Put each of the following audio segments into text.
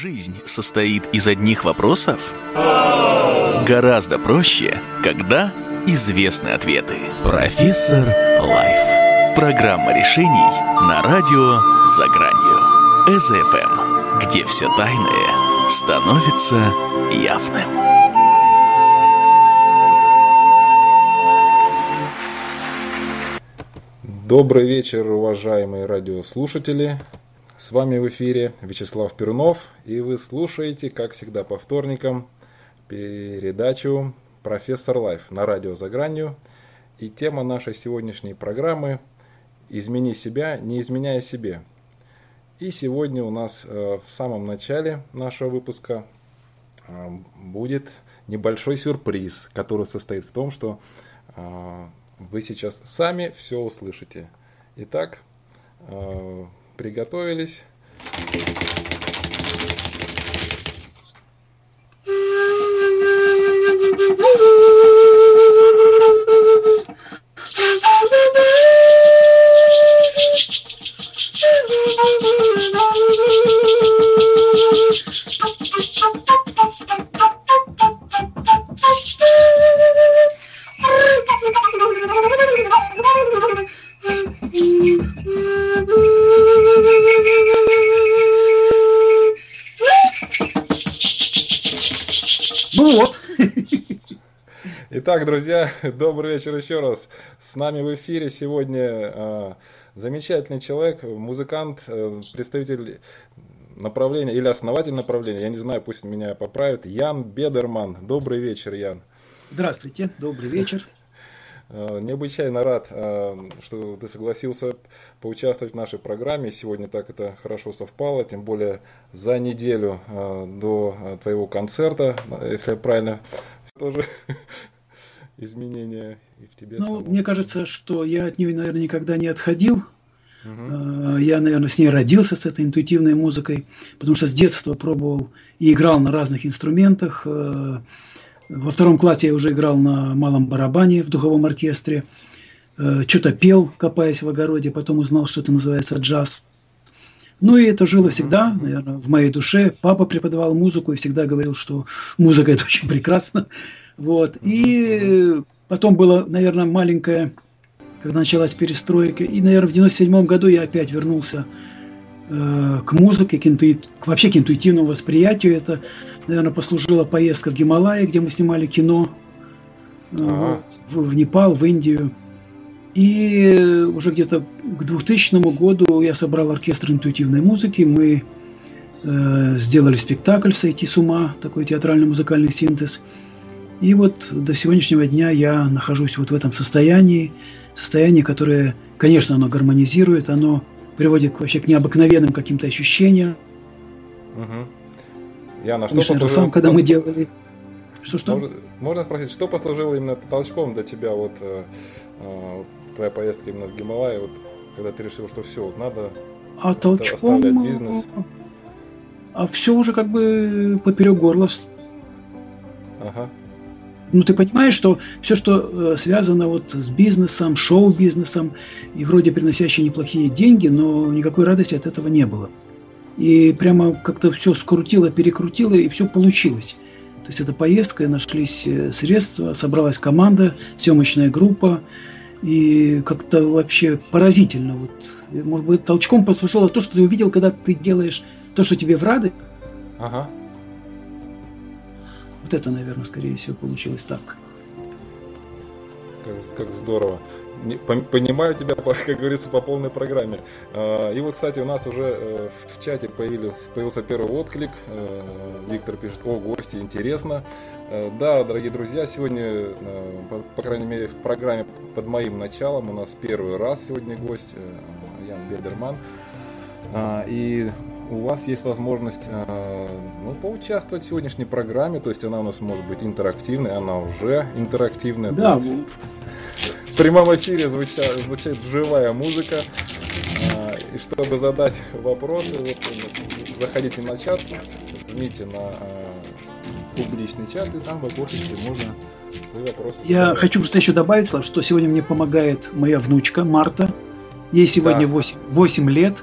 Жизнь состоит из одних вопросов? Гораздо проще, когда известны ответы. Профессор Лайф. Программа решений на радио «За гранью». СФМ, где все тайное становится явным. Добрый вечер, уважаемые радиослушатели. С вами в эфире Вячеслав Перунов, и вы слушаете, как всегда, по вторникам передачу «Профессор Лайф» на радио «За гранью». И тема нашей сегодняшней программы «Измени себя, не изменяя себе». И сегодня у нас э, в самом начале нашего выпуска э, будет небольшой сюрприз, который состоит в том, что э, вы сейчас сами все услышите. Итак, приготовились. Итак, друзья, добрый вечер еще раз. С нами в эфире сегодня э, замечательный человек, музыкант, э, представитель направления или основатель направления, я не знаю, пусть меня поправят, Ян Бедерман. Добрый вечер, Ян. Здравствуйте, добрый вечер. Э, необычайно рад, э, что ты согласился поучаствовать в нашей программе. Сегодня так это хорошо совпало, тем более за неделю до твоего концерта, если я правильно тоже изменения и в тебе? Ну, самом? мне кажется, что я от нее, наверное, никогда не отходил. Угу. Я, наверное, с ней родился, с этой интуитивной музыкой, потому что с детства пробовал и играл на разных инструментах. Э, во втором классе я уже играл на малом барабане в духовом оркестре. Э, Что-то пел, копаясь в огороде, потом узнал, что это называется джаз. Ну и это жило всегда, наверное, в моей душе. Папа преподавал музыку и всегда говорил, что музыка это очень прекрасно. Вот. И потом было, наверное, маленькое, когда началась перестройка. И, наверное, в 97 году я опять вернулся э, к музыке, к, интуи... к вообще к интуитивному восприятию. Это, наверное, послужила поездка в Гималайи, где мы снимали кино. Э, ага. в, в Непал, в Индию. И уже где-то к 2000 году я собрал оркестр интуитивной музыки. Мы э, сделали спектакль «Сойти с ума», такой театрально-музыкальный синтез – и вот до сегодняшнего дня я нахожусь вот в этом состоянии, состоянии, которое, конечно, оно гармонизирует, оно приводит вообще к необыкновенным каким-то ощущениям. Угу. Яна, что послужило... сам, когда мы делали... Что-что? Можно, можно спросить, что послужило именно толчком для тебя, вот э, э, твоя поездка именно в Гималай, вот, когда ты решил, что все, вот надо а толчком... бизнес? А все уже как бы поперек горла. Ага ну, ты понимаешь, что все, что э, связано вот с бизнесом, шоу-бизнесом, и вроде приносящие неплохие деньги, но никакой радости от этого не было. И прямо как-то все скрутило, перекрутило, и все получилось. То есть это поездка, нашлись э, средства, собралась команда, съемочная группа, и как-то вообще поразительно. Вот, может быть, толчком послушало то, что ты увидел, когда ты делаешь то, что тебе в радость. Ага. Вот это, наверное, скорее всего, получилось так. Как, как здорово. Понимаю тебя, как говорится, по полной программе. А, и вот, кстати, у нас уже э, в чате появился, появился первый отклик. Э, Виктор пишет, о, гости, интересно. Э, да, дорогие друзья, сегодня, по крайней мере, в программе под моим началом у нас первый раз сегодня гость Ян Бедерман. А, и у вас есть возможность э, ну, поучаствовать в сегодняшней программе. То есть она у нас может быть интерактивной, она уже интерактивная. Да. В прямом эфире звучит, звучит живая музыка. Э, и чтобы задать вопросы, вот, заходите на чат, жмите на э, публичный чат, и там в окошечке можно свои вопросы Я задавать. хочу просто еще добавить, что сегодня мне помогает моя внучка Марта. Ей сегодня да. 8, 8 лет.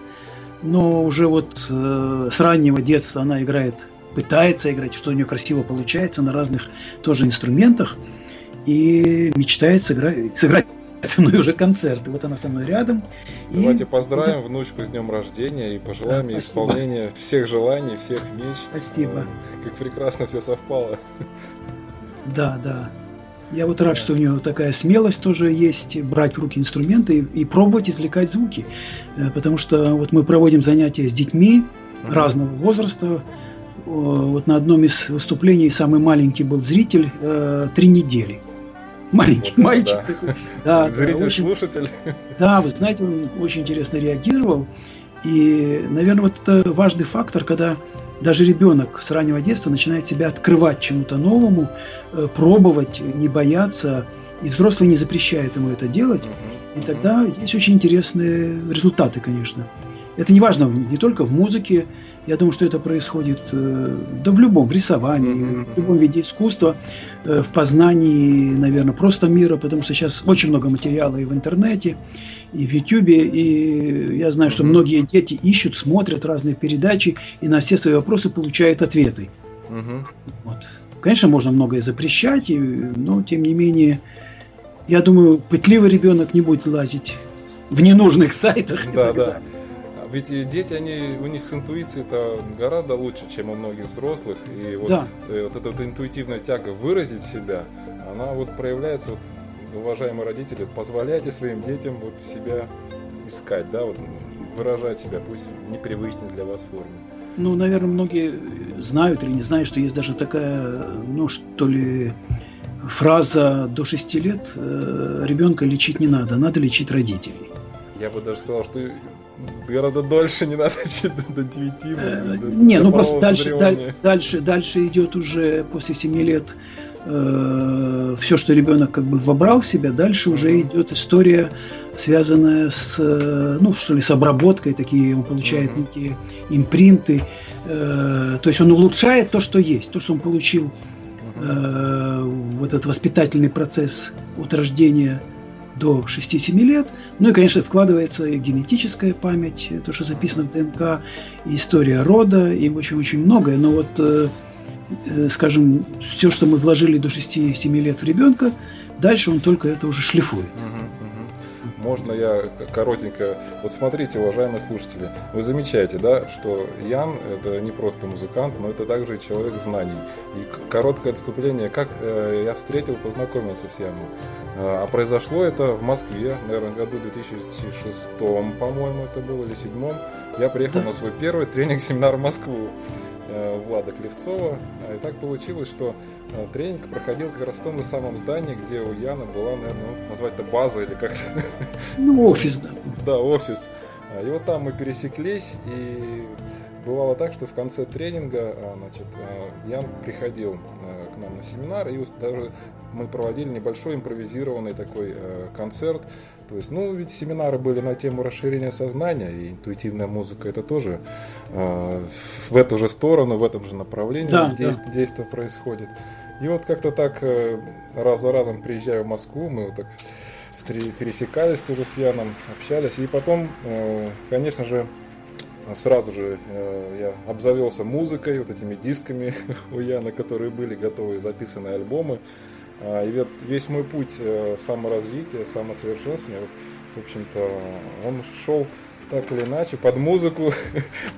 Но уже вот э, с раннего детства она играет, пытается играть, что у нее красиво получается на разных тоже инструментах, и мечтает сыграть, сыграть со мной уже концерты. Вот она со мной рядом. Давайте и... поздравим вот... внучку с днем рождения и пожелаем ей исполнения всех желаний, всех мечт. Спасибо. Как прекрасно все совпало. Да, да. Я вот рад, что у нее такая смелость тоже есть, брать в руки инструменты и, и пробовать извлекать звуки. Э, потому что вот мы проводим занятия с детьми mm-hmm. разного возраста. Вот на одном из выступлений самый маленький был зритель э, три недели. Маленький вот, мальчик да. такой. Да, Зритель-слушатель. Да, вы знаете, он очень интересно реагировал. И, наверное, вот это важный фактор, когда даже ребенок с раннего детства начинает себя открывать чему-то новому, э, пробовать, не бояться, и взрослый не запрещает ему это делать. И тогда есть очень интересные результаты, конечно. Это не важно не только в музыке, я думаю, что это происходит э, да в любом, в рисовании, в любом виде искусства, э, в познании, наверное, просто мира, потому что сейчас очень много материала и в интернете, и в Ютубе, и я знаю, что многие дети ищут, смотрят разные передачи и на все свои вопросы получают ответы. Вот. Конечно, можно многое запрещать, но тем не менее, я думаю, пытливый ребенок не будет лазить в ненужных сайтах. Да, да. Ведь дети, они, у них с интуицией это гораздо лучше, чем у многих взрослых. И вот, да. и э, вот эта вот интуитивная тяга выразить себя, она вот проявляется, вот, уважаемые родители, позволяйте своим детям вот себя искать, да, вот выражать себя, пусть непривычной для вас форме. Ну, наверное, многие знают или не знают, что есть даже такая, ну, что ли, фраза до 6 лет э, ребенка лечить не надо, надо лечить родителей. Я бы даже сказал, что гораздо дольше не надо до 9. Э, не, ну просто дальше, дальше, дальше идет уже после 7 лет э, все, что ребенок как бы вобрал в себя, дальше уже идет история, связанная с, э, ну, что ли, с обработкой, такие он получает некие импринты, то есть он улучшает то, что есть, то, что он получил, вот этот воспитательный процесс от рождения – до 6-7 лет. Ну и, конечно, вкладывается генетическая память, то, что записано в ДНК, история рода, и очень-очень многое. Но вот, э, э, скажем, все, что мы вложили до 6-7 лет в ребенка, дальше он только это уже шлифует. Можно я коротенько... Вот смотрите, уважаемые слушатели, вы замечаете, да, что Ян – это не просто музыкант, но это также человек знаний. И короткое отступление, как э, я встретил, познакомился с Яном. Э, а произошло это в Москве, наверное, году 2006, по-моему, это было, или 2007. Я приехал на свой первый тренинг-семинар в Москву э, Влада Клевцова. И так получилось, что э, тренинг проходил как раз в том же самом здании, где у Яна была, наверное, ну, назвать это база или как-то. Ну, офис, да. Да, офис. И вот там мы пересеклись, и бывало так, что в конце тренинга значит, Ян приходил к нам на семинар, и даже мы проводили небольшой импровизированный такой концерт. То есть, ну, ведь семинары были на тему расширения сознания, и интуитивная музыка это тоже в эту же сторону, в этом же направлении да, действие, да. действие происходит. И вот как-то так э, раз за разом приезжаю в Москву, мы вот так пересекались тоже с Яном, общались. И потом, э, конечно же, сразу же э, я обзавелся музыкой, вот этими дисками у Яна, которые были готовы, записанные альбомы. А, и вот весь мой путь э, саморазвития, самосовершенствования, в общем-то, он шел так или иначе под музыку.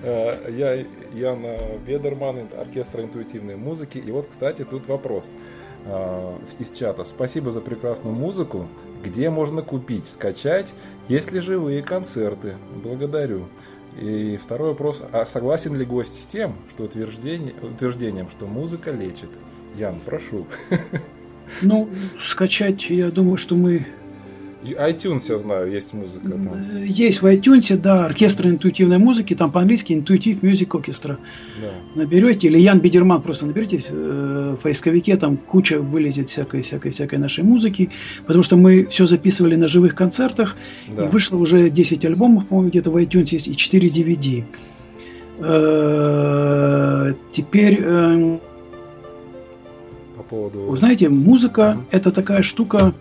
Э, я Яна Бедерман, оркестра интуитивной музыки. И вот, кстати, тут вопрос из чата. Спасибо за прекрасную музыку. Где можно купить, скачать, есть ли живые концерты? Благодарю. И второй вопрос. А согласен ли гость с тем, что утверждение, утверждением, что музыка лечит? Ян, прошу. Ну, скачать, я думаю, что мы... iTunes, я знаю, есть музыка. Там. Есть в iTunes, да, оркестр интуитивной музыки, там по-английски Intuitive Music Orchestra. Да. Наберете, или Ян Бедерман просто наберете э, в поисковике, там куча вылезет всякой, всякой, всякой нашей музыки, потому что мы все записывали на живых концертах, да. и вышло уже 10 альбомов, по-моему, где-то в iTunes есть, и 4 DVD. Э, теперь э, поводу... Вы знаете, музыка mm-hmm. это такая штука,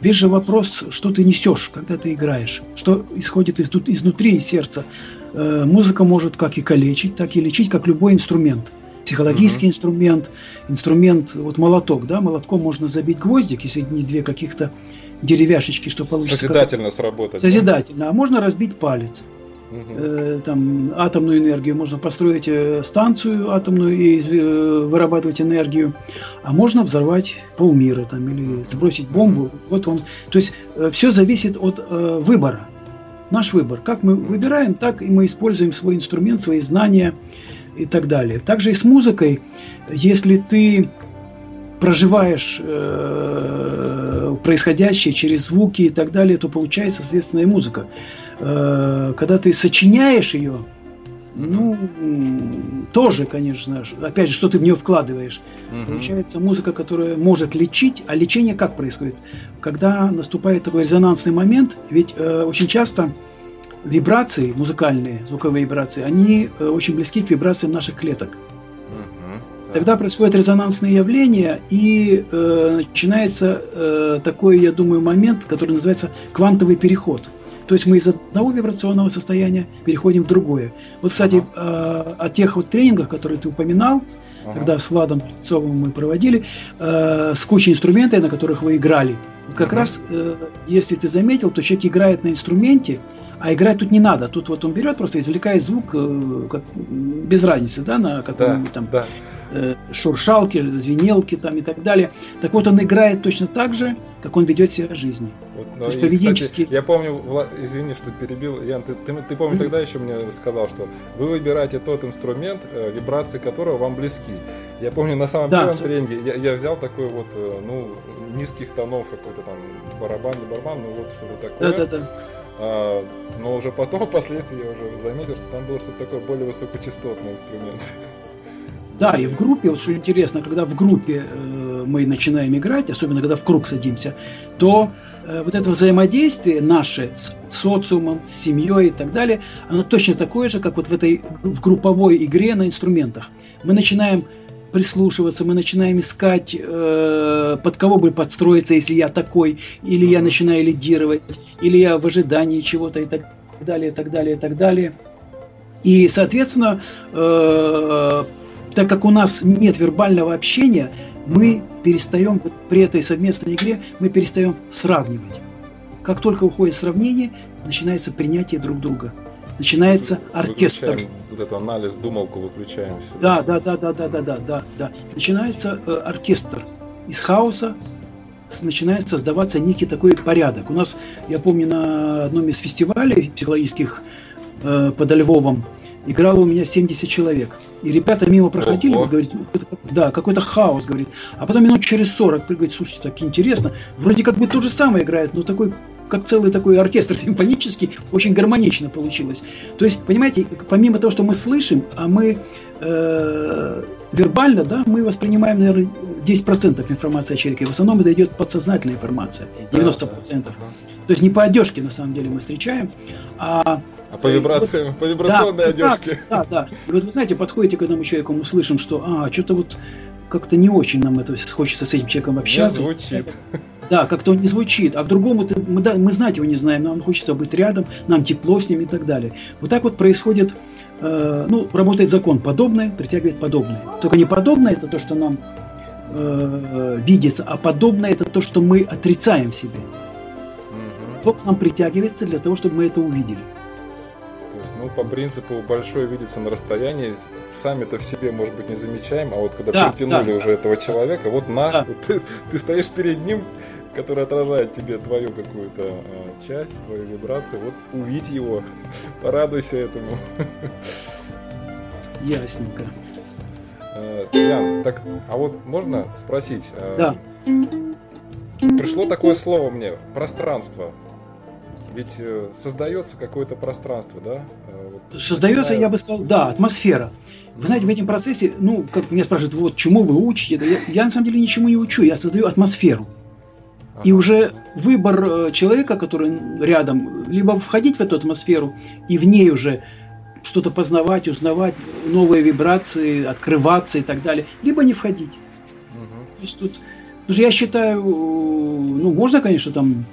Весь же вопрос, что ты несешь, когда ты играешь, что исходит из, изнутри, из сердца. Э, музыка может как и калечить, так и лечить, как любой инструмент. Психологический uh-huh. инструмент, инструмент, вот молоток, да, молотком можно забить гвоздик, если не две каких-то деревяшечки, что получится. Созидательно сработать. Созидательно, да? а можно разбить палец. Угу. Там атомную энергию можно построить э, станцию атомную и э, вырабатывать энергию, а можно взорвать полмира там или сбросить бомбу. Вот он, то есть все зависит от выбора. Наш выбор. Как мы выбираем, так и мы используем свой инструмент, свои знания и так далее. Также и с музыкой, если ты проживаешь э, происходящее через звуки и так далее, то получается, соответственно, и музыка. Э, когда ты сочиняешь ее, ну, тоже, конечно, опять же, что ты в нее вкладываешь. Угу. Получается музыка, которая может лечить, а лечение как происходит? Когда наступает такой резонансный момент, ведь э, очень часто вибрации музыкальные, звуковые вибрации, они э, очень близки к вибрациям наших клеток. Тогда происходят резонансные явления, и э, начинается э, такой, я думаю, момент, который называется квантовый переход. То есть мы из одного вибрационного состояния переходим в другое. Вот, кстати, ага. э, о тех вот тренингах, которые ты упоминал, ага. когда с Владом Лицовым мы проводили, э, с кучей инструментов, на которых вы играли. Как ага. раз, э, если ты заметил, то человек играет на инструменте, а играть тут не надо. Тут вот он берет, просто извлекает звук, э, как, без разницы, да, на каком-нибудь да, там да. Э, шуршалке, звенелке там и так далее. Так вот, он играет точно так же, как он ведет себя в жизни. Вот, ну, То есть поведенчески. Кстати, я помню, Вла... извини, что перебил, Ян, ты, ты, ты помню, mm-hmm. тогда еще мне сказал, что вы выбираете тот инструмент, э, вибрации которого вам близки. Я помню, на самом да, первом все... тренинге я, я взял такой вот, ну, низких тонов какой-то там барабан, не барабан, ну вот что-то такое. Да-да-да. А, но уже потом, впоследствии, я уже заметил, что там было что-то такое более высокочастотный инструмент. Да, и в группе, вот что интересно, когда в группе э, мы начинаем играть, особенно когда в круг садимся, то э, вот это взаимодействие наше с социумом, с семьей и так далее, оно точно такое же, как вот в этой в групповой игре на инструментах. Мы начинаем прислушиваться, мы начинаем искать, э, под кого бы подстроиться, если я такой, или я начинаю лидировать, или я в ожидании чего-то и так далее, и так далее, и так далее. И, соответственно, э, так как у нас нет вербального общения, мы перестаем, вот при этой совместной игре, мы перестаем сравнивать. Как только уходит сравнение, начинается принятие друг друга – начинается оркестр. Выключаем вот этот анализ, думалку выключаем. Все. Да, да, да, да, да, да, да, да, да. Начинается э, оркестр. Из хаоса начинает создаваться некий такой порядок. У нас, я помню, на одном из фестивалей психологических э, под Львовом играло у меня 70 человек. И ребята мимо проходили, Ого. говорит, да, какой-то хаос, говорит. А потом минут через 40 говорит, слушайте, так интересно. Вроде как бы то же самое играет, но такой как целый такой оркестр симфонический, очень гармонично получилось. То есть, понимаете, помимо того, что мы слышим, а мы э, вербально, да, мы воспринимаем, наверное, 10% информации о человеке. В основном это идет подсознательная информация, 90%. То есть не по одежке, на самом деле, мы встречаем, а а по вибрациям, вот, по вибрационной да, одежке. Да, да. И вот вы знаете, подходите к одному человеку, мы слышим, что а, что-то вот как-то не очень нам это хочется с этим человеком общаться. Не звучит. Да, как-то он не звучит, а к другому мы, да, мы знать его не знаем, нам хочется быть рядом, нам тепло с ним и так далее. Вот так вот происходит, э, ну, работает закон, подобное притягивает подобное. Только не подобное это то, что нам э, видится, а подобное это то, что мы отрицаем в себе. То, нам притягивается для того, чтобы мы это увидели. Ну, по принципу большой видится на расстоянии, сами-то в себе, может быть, не замечаем, а вот когда да, притянули да, уже этого человека, вот на, да. ты, ты стоишь перед ним, который отражает тебе твою какую-то а, часть, твою вибрацию, вот увидь его, порадуйся этому. Ясненько. Ян, так, а вот можно спросить? А, да. Пришло такое слово мне, пространство. Ведь э, создается какое-то пространство, да? Э, создается, я бы сказал, да, атмосфера. Вы знаете, в этом процессе, ну, как меня спрашивают, вот, чему вы учите? Я, я на самом деле ничему не учу, я создаю атмосферу. И уже выбор э, человека, который рядом, либо входить в эту атмосферу и в ней уже что-то познавать, узнавать, новые вибрации, открываться и так далее, либо не входить. Угу. То есть тут что я считаю, ну, можно, конечно, там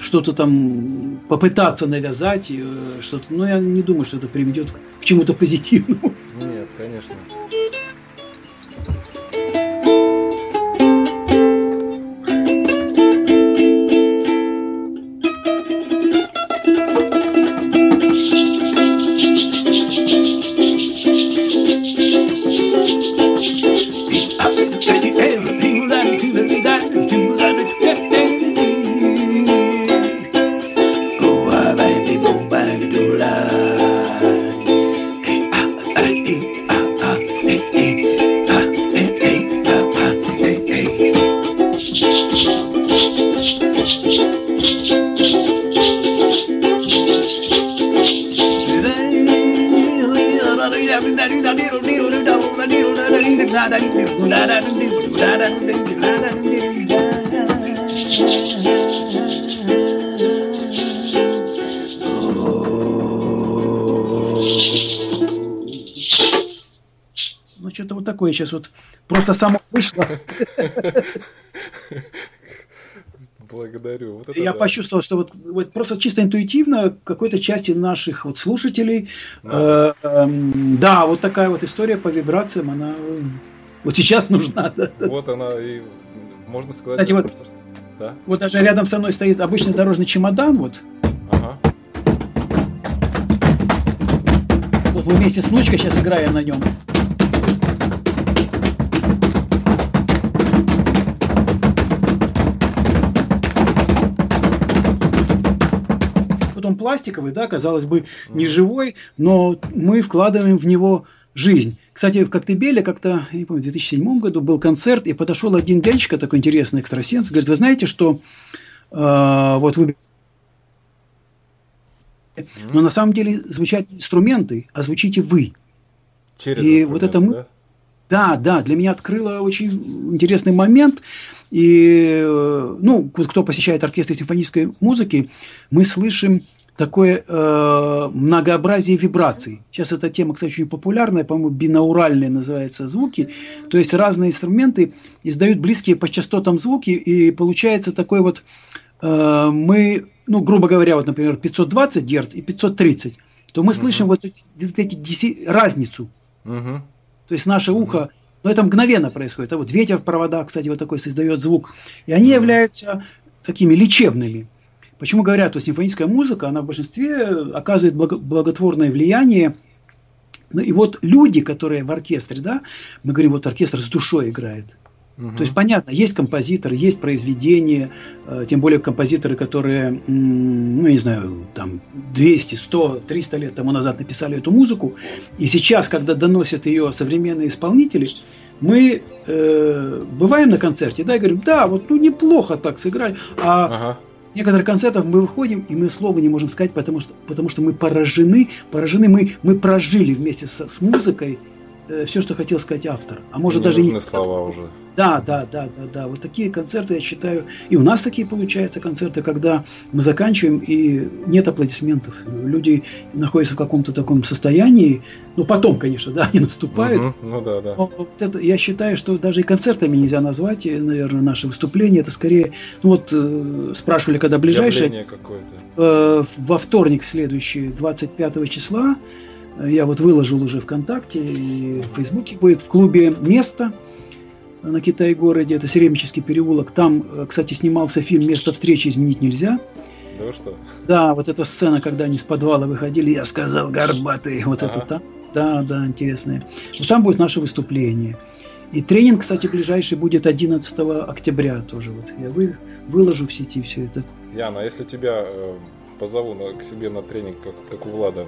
что-то там попытаться навязать, э, что-то, но я не думаю, что это приведет к чему-то позитивному. Нет, конечно. Что-то вот такое сейчас вот просто само вышло. Благодарю. Вот Я да. почувствовал, что вот, вот просто чисто интуитивно какой-то части наших вот слушателей, э, эм, да, вот такая вот история по вибрациям, она э, вот сейчас нужна. да, да. Вот она и можно сказать. Кстати, вот- просто, Да? Вот даже рядом со мной стоит обычный дорожный чемодан, вот, Ага. вот мы вместе с внучкой сейчас играем на нем. Он пластиковый, да, казалось бы, не живой, но мы вкладываем в него жизнь. Кстати, в Коктебеле как-то, я не помню, в 2007 году был концерт, и подошел один дядечка, такой интересный экстрасенс, говорит, вы знаете, что э, вот вы но на самом деле звучат инструменты, а звучите вы. Через И вот это мы- Да, да, для меня открыло очень интересный момент. И, э, ну, кто посещает оркестр симфонической музыки, мы слышим такое э, многообразие вибраций. Сейчас эта тема, кстати, очень популярная, по-моему, бинауральные называются звуки. То есть разные инструменты издают близкие по частотам звуки, и получается такой вот э, мы, ну, грубо говоря, вот, например, 520 Гц и 530, то мы слышим вот эти, вот эти деси- разницу. Мгм. То есть наше ухо, ну это мгновенно происходит. А вот ветер в проводах, кстати, вот такой создает звук. И они являются такими лечебными. Почему говорят, что симфоническая музыка, она в большинстве оказывает благо- благотворное влияние. Ну и вот люди, которые в оркестре, да, мы говорим, вот оркестр с душой играет. Мгм. То есть понятно, есть композиторы, есть произведения, э, тем более композиторы, которые, м, ну, я не знаю, там 200, 100, 300 лет тому назад написали эту музыку, и сейчас, когда доносят ее современные исполнители, мы э, бываем на концерте, да, и говорим, да, вот ну неплохо так сыграли, а Ага. Некоторых концертов мы выходим, и мы слова не можем сказать, потому что, потому что мы поражены, поражены, мы, мы прожили вместе с, с музыкой все, что хотел сказать автор. А может Не даже не слова уже. да, да, да, да, да. Вот такие концерты, я считаю, и у нас такие получаются концерты, когда мы заканчиваем и нет аплодисментов. Люди находятся в каком-то таком состоянии. Ну, потом, конечно, да, они наступают. Мгм. Ну да, да. Но вот это, я считаю, что даже и концертами нельзя назвать, наверное, наше выступление. Это скорее, ну вот э, спрашивали, когда ближайшее. Э, во вторник следующий, 25 числа, э, я вот выложил уже ВКонтакте и в Фейсбуке будет в клубе «Место» на Китай-городе, это Серемический переулок. Там, э, кстати, снимался фильм «Место встречи изменить нельзя». Да что? Да, вот эта сцена, когда они с подвала выходили, я сказал «Горбатый», вот это Ага. там. Да, да, интересное. Вот там будет наше выступление. И тренинг, кстати, ближайший будет 11 октября тоже. Вот я вы, выложу в сети все это. Яна, а если тебя э, позову на- к себе на тренинг, как, как у Влада,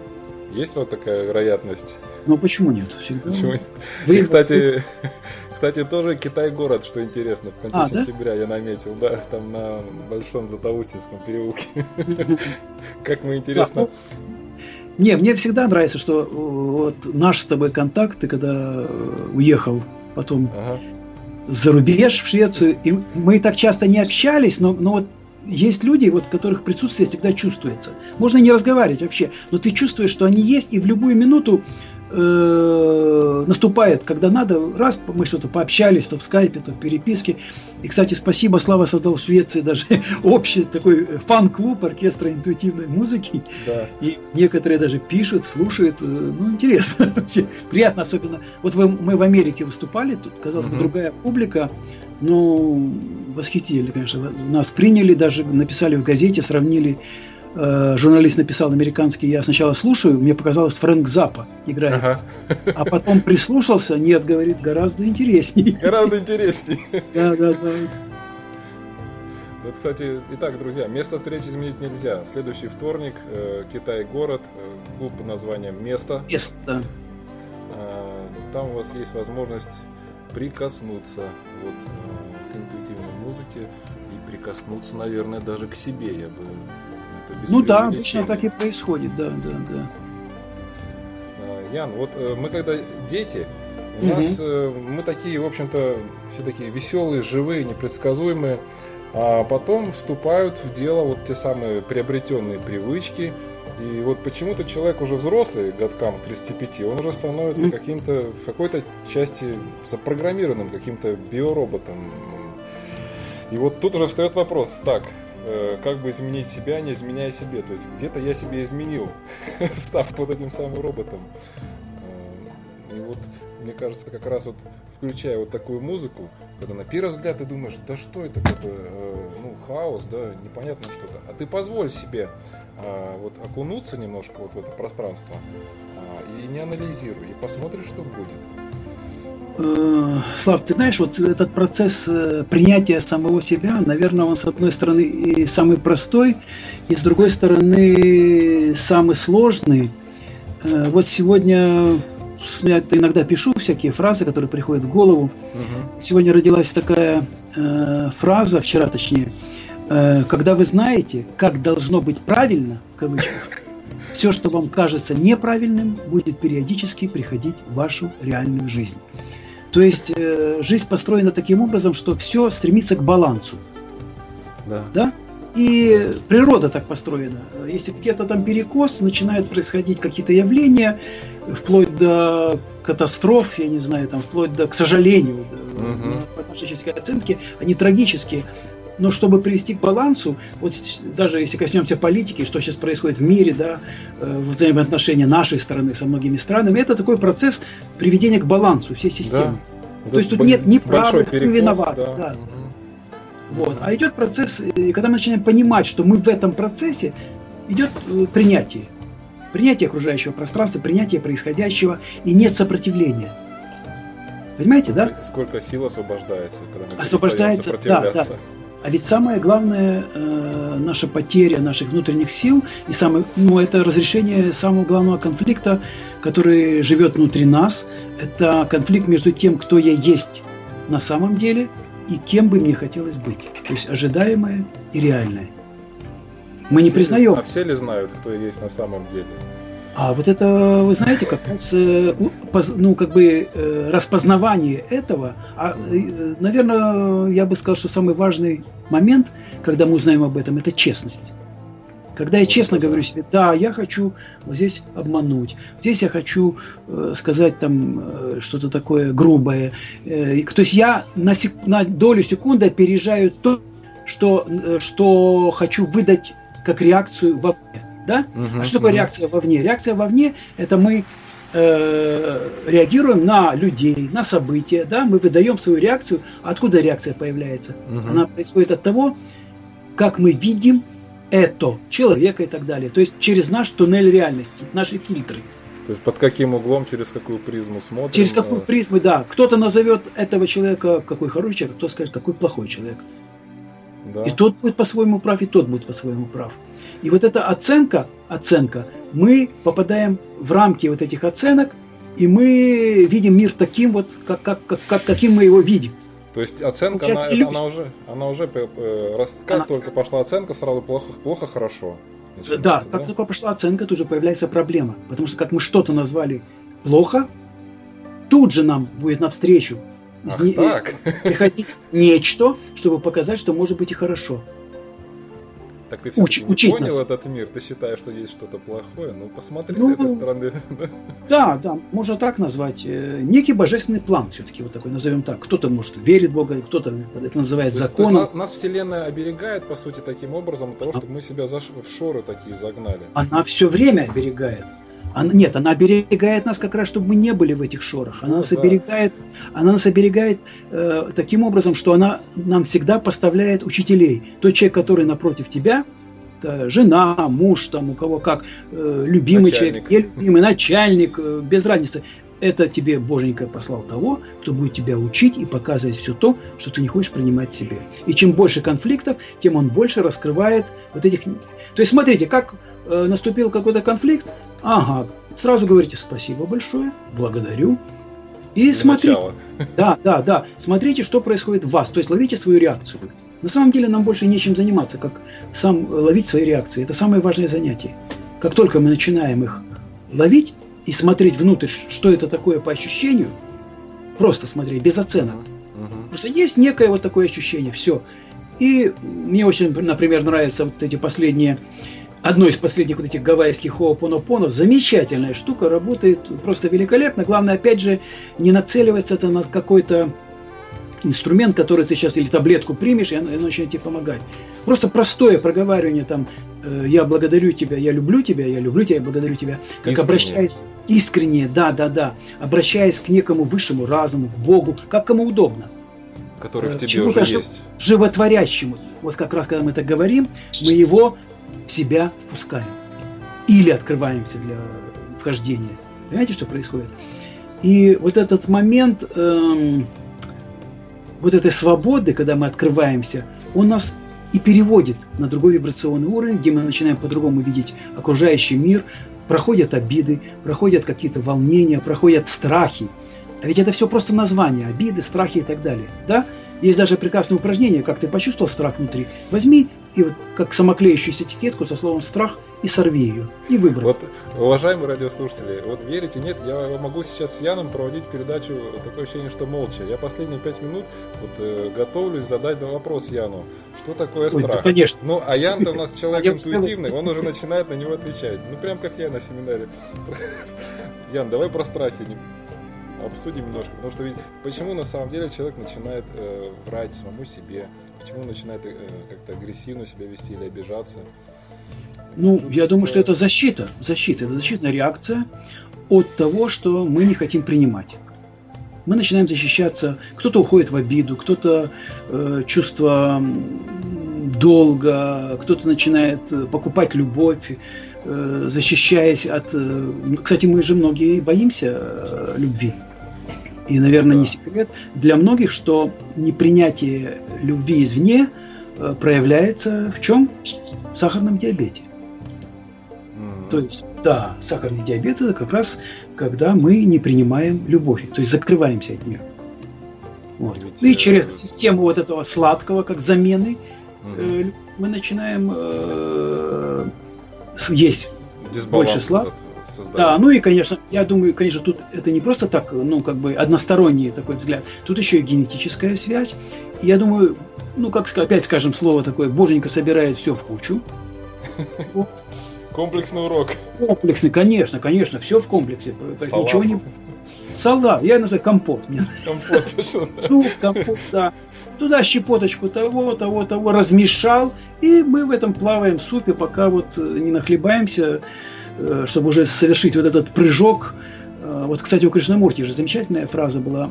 есть вот такая вероятность? Но почему нет? Всегда. Почему? И, Время- кстати, кстати, тоже Китай-город, что интересно, в конце А, да? сентября я наметил, да, там на Большом Златоустинском переулке. Как мы, интересно, Не, мне всегда нравится, что э, вот наш с тобой контакт, ты когда э, уехал потом Ага. за рубеж в Швецию, и мы так часто не общались, но, но вот есть люди, вот, которых присутствие всегда чувствуется. Можно не разговаривать вообще, но ты чувствуешь, что они есть, и в любую минуту э, наступает, когда надо, раз мы что-то пообщались, то в скайпе, то в переписке. И, кстати, спасибо, Слава создал в Швеции даже общий такой фан-клуб оркестра интуитивной музыки. Да. И некоторые даже пишут, слушают. Э, ну, интересно вообще. Приятно, особенно. Вот вы, мы в Америке выступали, тут, казалось бы, угу. другая публика. Ну, восхитили, конечно. Нас приняли, даже написали в газете, сравнили Э, журналист написал американский, я сначала слушаю, мне показалось, Фрэнк Запа играет. Ага. А потом прислушался, нет, говорит, гораздо интереснее. Гораздо интереснее. Да, да, да. Вот, кстати, итак, друзья, место встречи изменить нельзя. Следующий вторник, э, Китай город, э, клуб под названием «Место». Место. Э, там у вас есть возможность прикоснуться вот, э, к интуитивной музыке и прикоснуться, наверное, даже к себе, я бы ну да, обычно так и происходит, да, да, да. А, Ян, вот э, мы когда дети, у угу. нас э, мы такие, в общем-то, все такие веселые, живые, непредсказуемые, а потом вступают в дело вот те самые приобретенные привычки. И вот почему-то человек уже взрослый, годкам 35, он уже становится каким-то, в какой-то части запрограммированным, каким-то биороботом. И вот тут уже встает вопрос, так, как бы изменить себя, не изменяя себе. То есть где-то я себе изменил, став вот этим самым роботом. Э, и вот, мне кажется, как раз вот включая вот такую музыку, когда на первый взгляд ты думаешь, да что это, как бы, э, ну, хаос, да, непонятно что-то. А ты позволь себе вот окунуться немножко вот в это пространство и не анализируй, и посмотришь, что будет. Э, Слав, ты знаешь, вот этот процесс э, принятия самого себя, наверное, он с одной стороны и самый простой, и с другой стороны самый сложный. Э, вот сегодня я иногда пишу всякие фразы, которые приходят в голову. Угу. Сегодня родилась такая э, фраза, вчера точнее, э, когда вы знаете, как должно быть правильно, в кавычках, все, что вам кажется неправильным, будет периодически приходить в вашу реальную жизнь. То есть э, жизнь построена таким образом, что все стремится к балансу. Да. да? И природа так построена. Если где-то там перекос, начинают происходить какие-то явления, вплоть до катастроф, я не знаю, там, вплоть до, к сожалению, угу. по отношенческой оценке, они трагические. Но чтобы привести к балансу, вот даже если коснемся политики, что сейчас происходит в мире, да, э, взаимоотношения нашей страны со многими странами, это такой процесс приведения к балансу всей системы. Да. То есть тут нет ни правых, ни виноватых. Да. Да. Вот. А идет процесс, и когда мы начинаем понимать, что мы в этом процессе, идет э, принятие. Принятие окружающего пространства, принятие происходящего, и нет сопротивления. Понимаете, да? Сколько сил освобождается, когда мы освобождается, да, да. А ведь самое главное э, наша потеря наших внутренних сил и самое, ну, это разрешение самого главного конфликта, который живет внутри нас. Это конфликт между тем, кто я есть на самом деле и кем бы мне хотелось быть. То есть ожидаемое и реальное. Мы не признаем. А все ли знают, кто я есть на самом деле? А вот это, вы знаете, как раз, э, ну, как бы э, распознавание этого, а, э, наверное, я бы сказал, что самый важный момент, когда мы узнаем об этом, это честность. Когда я честно говорю себе, да, я хочу вот здесь обмануть, здесь я хочу э, сказать там э, что-то такое грубое. Э, то есть я на, сек, на долю секунды опережаю то, что, э, что хочу выдать как реакцию вовне. Да? Угу, а что такое угу. реакция вовне? Реакция вовне – это мы э, реагируем на людей, на события, да? мы выдаем свою реакцию. Откуда реакция появляется? Угу. Она происходит от того, как мы видим это, человека и так далее. То есть через наш туннель реальности, наши фильтры. То есть под каким углом, через какую призму смотрим? Через какую призму, да. Кто-то назовет этого человека какой хороший человек, кто скажет, какой плохой человек. Да. И тот будет по-своему прав, и тот будет по-своему прав. И вот эта оценка, оценка, мы попадаем в рамки вот этих оценок, и мы видим мир таким вот, как, как, как, как каким мы его видим. То есть оценка, она, она уже, она уже э, раз, как она... только пошла оценка, сразу плохо, плохо, хорошо. Да, да, как только пошла оценка, тут уже появляется проблема. Потому что как мы что-то назвали плохо, тут же нам будет навстречу Ах, не, так. приходить нечто, чтобы показать, что может быть и хорошо. Так ты Уч, не понял нас. этот мир, ты считаешь, что есть что-то плохое, ну посмотри ну, с этой стороны. Да, да, можно так назвать. Э, некий божественный план все-таки, вот такой, назовем так. Кто-то, может, верит в Бога, кто-то это называет то законом. То есть, нас Вселенная оберегает, по сути, таким образом от того, а... чтобы мы себя в шоры такие загнали. Она все время оберегает. Она, нет, она оберегает нас как раз, чтобы мы не были в этих шорах. Она нас да. оберегает, она нас оберегает э, таким образом, что она нам всегда поставляет учителей. Тот человек, который напротив тебя, это жена, муж, там у кого как, э, любимый начальник. человек, нелюбимый, начальник, э, без разницы. Это тебе Боженька послал того, кто будет тебя учить и показывать все то, что ты не хочешь принимать в себе. И чем больше конфликтов, тем он больше раскрывает вот этих... То есть смотрите, как наступил какой-то конфликт, Ага, сразу говорите спасибо большое, благодарю. И Для смотрите, начала. да, да, да, смотрите, что происходит в вас, то есть ловите свою реакцию. На самом деле нам больше нечем заниматься, как сам ловить свои реакции. Это самое важное занятие. Как только мы начинаем их ловить и смотреть внутрь, что это такое по ощущению, просто смотреть, без оценок. Угу. Просто есть некое вот такое ощущение, все. И мне очень, например, нравятся вот эти последние одно из последних вот этих гавайских хоопонопонов. Замечательная штука, работает просто великолепно. Главное, опять же, не нацеливаться это на какой-то инструмент, который ты сейчас или таблетку примешь, и он начнет тебе помогать. Просто простое проговаривание там э, «я благодарю тебя», «я люблю тебя», «я люблю тебя», «я благодарю тебя», как искренне. обращаясь искренне, да, да, да, обращаясь к некому высшему разуму, к Богу, как кому удобно. Который в э, тебе уже есть. Животворящему. Вот как раз, когда мы так говорим, мы его в себя впускаем. Или открываемся для вхождения. Понимаете, что происходит? И вот этот момент эм, вот этой свободы, когда мы открываемся, он нас и переводит на другой вибрационный уровень, где мы начинаем по-другому видеть окружающий мир, проходят обиды, проходят какие-то волнения, проходят страхи. А ведь это все просто название, обиды, страхи и так далее. Да? Есть даже прекрасное упражнение, как ты почувствовал страх внутри. Возьми и вот как самоклеющуюся этикетку со словом «страх» и сорви ее, и выбрось. Вот, уважаемые радиослушатели, вот верите, нет, я могу сейчас с Яном проводить передачу, такое ощущение, что молча. Я последние пять минут вот, э, готовлюсь задать вопрос Яну, что такое Ой, страх? Да, конечно. Ну, а Ян-то у нас человек интуитивный, он уже начинает на него отвечать. Ну, прям как я на семинаре. Ян, давай про страхи обсудим немножко, потому что ведь почему на самом деле человек начинает э, врать самому себе, почему он начинает э, как-то агрессивно себя вести или обижаться. Ну, Тут я думаю, что это защита, защита, это защитная реакция от того, что мы не хотим принимать. Мы начинаем защищаться, кто-то уходит в обиду, кто-то э, чувство долга, кто-то начинает э, покупать любовь, э, защищаясь от... Э, кстати, мы же многие боимся любви. И, наверное, не секрет для многих, что непринятие любви извне э, проявляется в чем? В сахарном диабете. Mm-hmm. То есть, да, сахарный диабет это как раз когда мы не принимаем любовь, то есть закрываемся от нее. Вот. И через систему вот этого сладкого, как замены, mm-hmm. мы начинаем э, есть больше сладкого создать. Да, ну и, конечно, я думаю, конечно, тут это не просто так, ну, как бы односторонний такой взгляд. Тут еще и генетическая связь. Я думаю, ну, как опять скажем слово такое, боженька собирает все в кучу. Комплексный урок. Комплексный, конечно, конечно, все в комплексе. Ничего не... Салат, я называю компот. Компот, Суп, компот, да. Туда щепоточку того, того, того размешал, и мы в этом плаваем в супе, пока вот не нахлебаемся Э, чтобы уже совершить вот этот прыжок. Э, вот, кстати, у Кришнамурти же замечательная фраза была,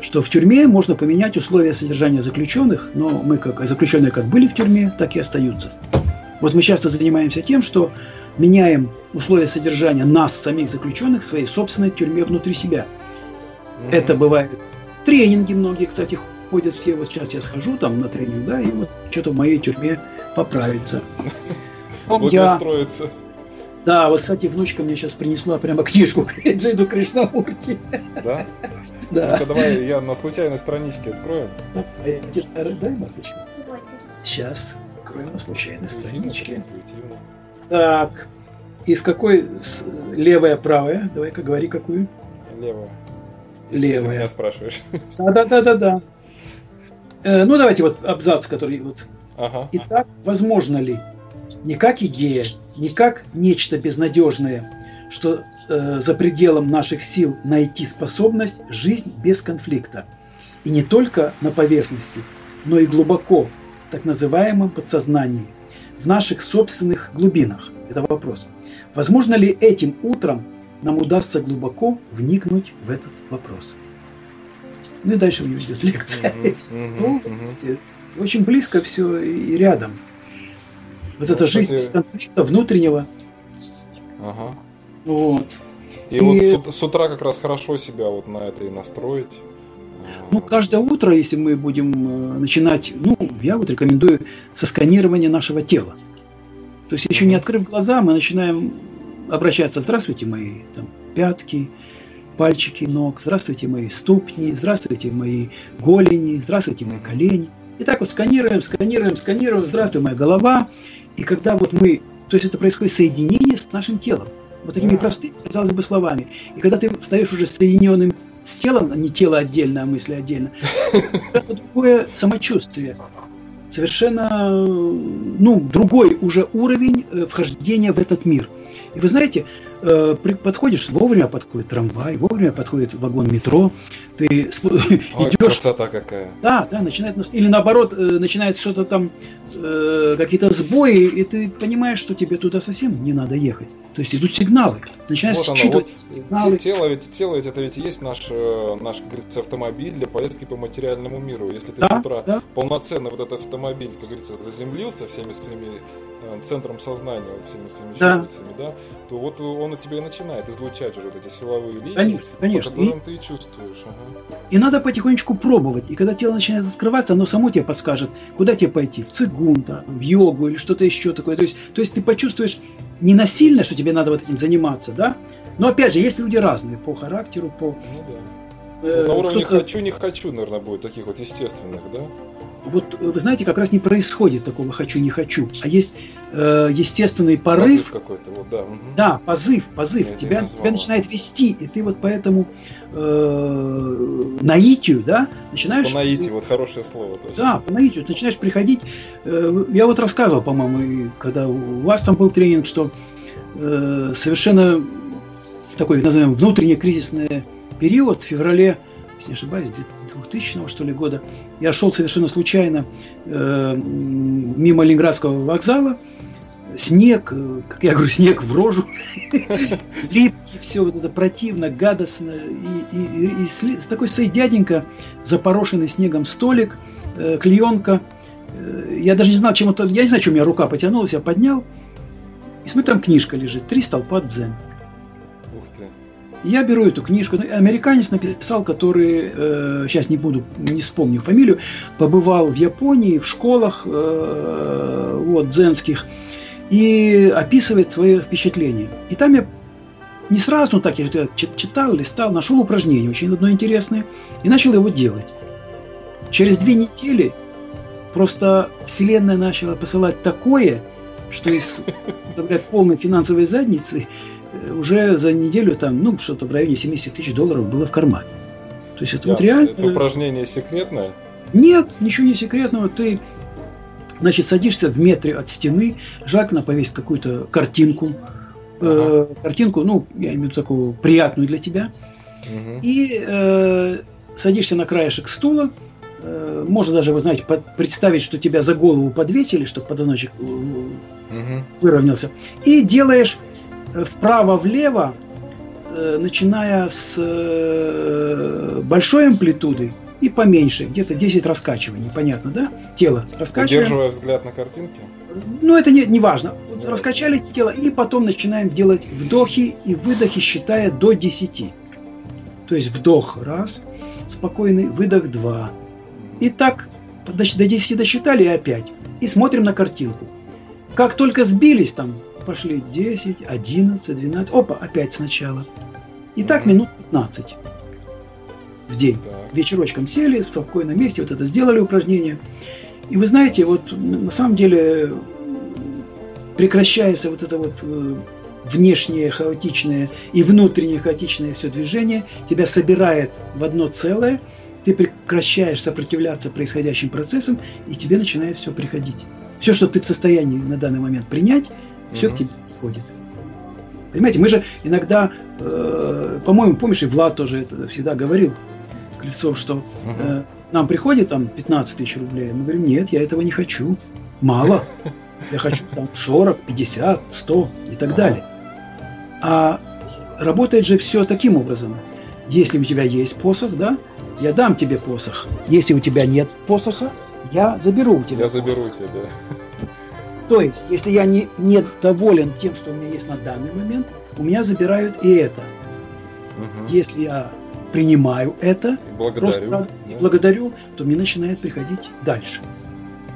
что в тюрьме можно поменять условия содержания заключенных, но мы как заключенные как были в тюрьме, так и остаются. Вот мы часто занимаемся тем, что меняем условия содержания нас, самих заключенных, в своей собственной тюрьме внутри себя. Mm-hmm. Это бывает тренинги многие, кстати, ходят все. Вот сейчас я схожу там на тренинг, да, и вот что-то в моей тюрьме поправится. Я, да, вот, кстати, внучка мне сейчас принесла прямо книжку Джейду Кришнамурти. Да? Да. Ну давай я на случайной страничке открою. Дай, маточку. Сейчас открою на случайной страничке. Так, из какой левая, правая? Давай-ка говори какую. Левая. Левая. Ты меня спрашиваешь. Да, да, да, да. Э, ну давайте вот абзац, который вот Ага. Итак, возможно ли не как идея, не как нечто безнадежное, что э, за пределом наших сил найти способность жизнь без конфликта. И не только на поверхности, но и глубоко, так называемом подсознании, в наших собственных глубинах. Это вопрос. Возможно ли этим утром нам удастся глубоко вникнуть в этот вопрос? Ну и дальше у него идет лекция. Очень близко все и рядом. Вот ну, эта жизнь без конфликта внутреннего. Ага. Вот. И, и вот с, с утра как раз хорошо себя вот на это и настроить. Ну, каждое утро, если мы будем э, начинать, ну, я вот рекомендую со сканирования нашего тела. То есть еще не открыв глаза, мы начинаем обращаться. Здравствуйте, мои там, пятки, пальчики ног, здравствуйте, мои ступни, здравствуйте, мои голени, здравствуйте, мои колени. И так вот сканируем, сканируем, сканируем, здравствуй, моя голова, и когда вот мы, то есть это происходит соединение с нашим телом, вот такими простыми, казалось бы, словами. И когда ты встаешь уже соединенным с телом, а не тело отдельно, а мысли отдельно, это другое самочувствие. Совершенно, ну, другой уже уровень э, вхождения в этот мир – и вы знаете, э, подходишь, вовремя подходит трамвай, вовремя подходит вагон метро, ты Ой, идешь... красота какая. Да, да, начинает... Или наоборот, э, начинает что-то там, э, какие-то сбои, и ты понимаешь, что тебе туда совсем не надо ехать. То есть идут сигналы. Начинаешь вот считывать вот сигналы. Тело ведь, тело ведь это ведь и есть наш, наш, как говорится, автомобиль для поездки по материальному миру. Если ты да, с утра да. полноценно вот этот автомобиль, как говорится, заземлился всеми своими центром сознания, вот всеми своими да. щупальцами, да, то вот он у тебя и начинает излучать уже вот эти силовые линии, конечно, конечно. по которым и, ты и чувствуешь. Ага. И надо потихонечку пробовать. И когда тело начинает открываться, оно само тебе подскажет, куда тебе пойти, в цигун, там, в йогу или что-то еще такое. То есть, то есть ты почувствуешь не насильно, что тебе надо вот этим заниматься, да, но опять же, есть люди разные по характеру, по... Ну да. Э, на уровне хочу, не хочу, наверное, будет таких вот естественных, да? Вот вы знаете, как раз не происходит такого хочу не хочу, а есть э, естественный порыв. Позыв какой-то, вот, да. Угу. Да, позыв, позыв. Я тебя, тебя начинает вести, и ты вот поэтому э, наитию, да, начинаешь. По наитию, вот хорошее слово. Точно. Да, по наитию, ты начинаешь приходить. Э, я вот рассказывал, по-моему, когда у вас там был тренинг, что э, совершенно такой, назовем, внутренний кризисный период в феврале если не ошибаюсь, 2000 что ли года, я шел совершенно случайно э, мимо Ленинградского вокзала, снег, э, как я говорю, снег в рожу, липкий, все вот это противно, гадостно, и, и, и, и такой стоит дяденька, запорошенный снегом столик, э, клеенка, э, я даже не знал, чем это, я не знаю, чем у меня рука потянулась, я поднял, и смотрю, там книжка лежит, «Три столпа дзен». Я беру эту книжку. Американец написал, который, э, сейчас не буду, не вспомню фамилию, побывал в Японии, в школах э, вот, дзенских, и описывает свои впечатления. И там я не сразу, ну так я читал, листал, нашел упражнение очень одно интересное, и начал его делать. Через две недели просто Вселенная начала посылать такое, что из полной финансовой задницы уже за неделю там, ну, что-то в районе 70 тысяч долларов было в кармане. То есть это да, вот реально... Это упражнение секретное? Нет, ничего не секретного. Ты, значит, садишься в метре от стены, желательно повесить какую-то картинку, э, ага. э, картинку, ну, я имею в виду такую приятную для тебя, угу. и э, садишься на краешек стула, э, можно даже, вы знаете, под, представить, что тебя за голову подветили, чтобы позвоночник угу. выровнялся, и делаешь вправо-влево, э, начиная с э, большой амплитуды и поменьше, где-то 10 раскачиваний, понятно, да? Тело раскачиваем. Удерживая взгляд на картинке? Ну, это не, не важно. Вот раскачали тело, и потом начинаем делать вдохи и выдохи, считая до 10. То есть вдох раз, спокойный, выдох два. И так до 10 досчитали и опять. И смотрим на картинку. Как только сбились там пошли 10, 11, 12. Опа, опять сначала. И так минут 15 в день. Вечерочком сели в спокойном месте, вот это сделали упражнение. И вы знаете, вот на самом деле прекращается вот это вот э, внешнее хаотичное и внутреннее хаотичное все движение, тебя собирает в одно целое, ты прекращаешь сопротивляться происходящим процессам, и тебе начинает все приходить. Все, что ты в состоянии на данный момент принять, все угу. к тебе приходит. Понимаете, мы же иногда, э, по-моему, помнишь, и Влад тоже это всегда говорил, Клецов, что э, нам приходит там 15 тысяч рублей, мы говорим, нет, я этого не хочу, мало, я хочу там 40, 50, 100 и так далее. А работает же все таким образом. Если у тебя есть посох, да, я дам тебе посох. Если у тебя нет посоха, я заберу у тебя. Я посох. заберу у тебя. То есть, если я не, не доволен тем, что у меня есть на данный момент, у меня забирают и это. Угу. Если я принимаю это, благодарю, просто да. и благодарю, то мне начинает приходить дальше.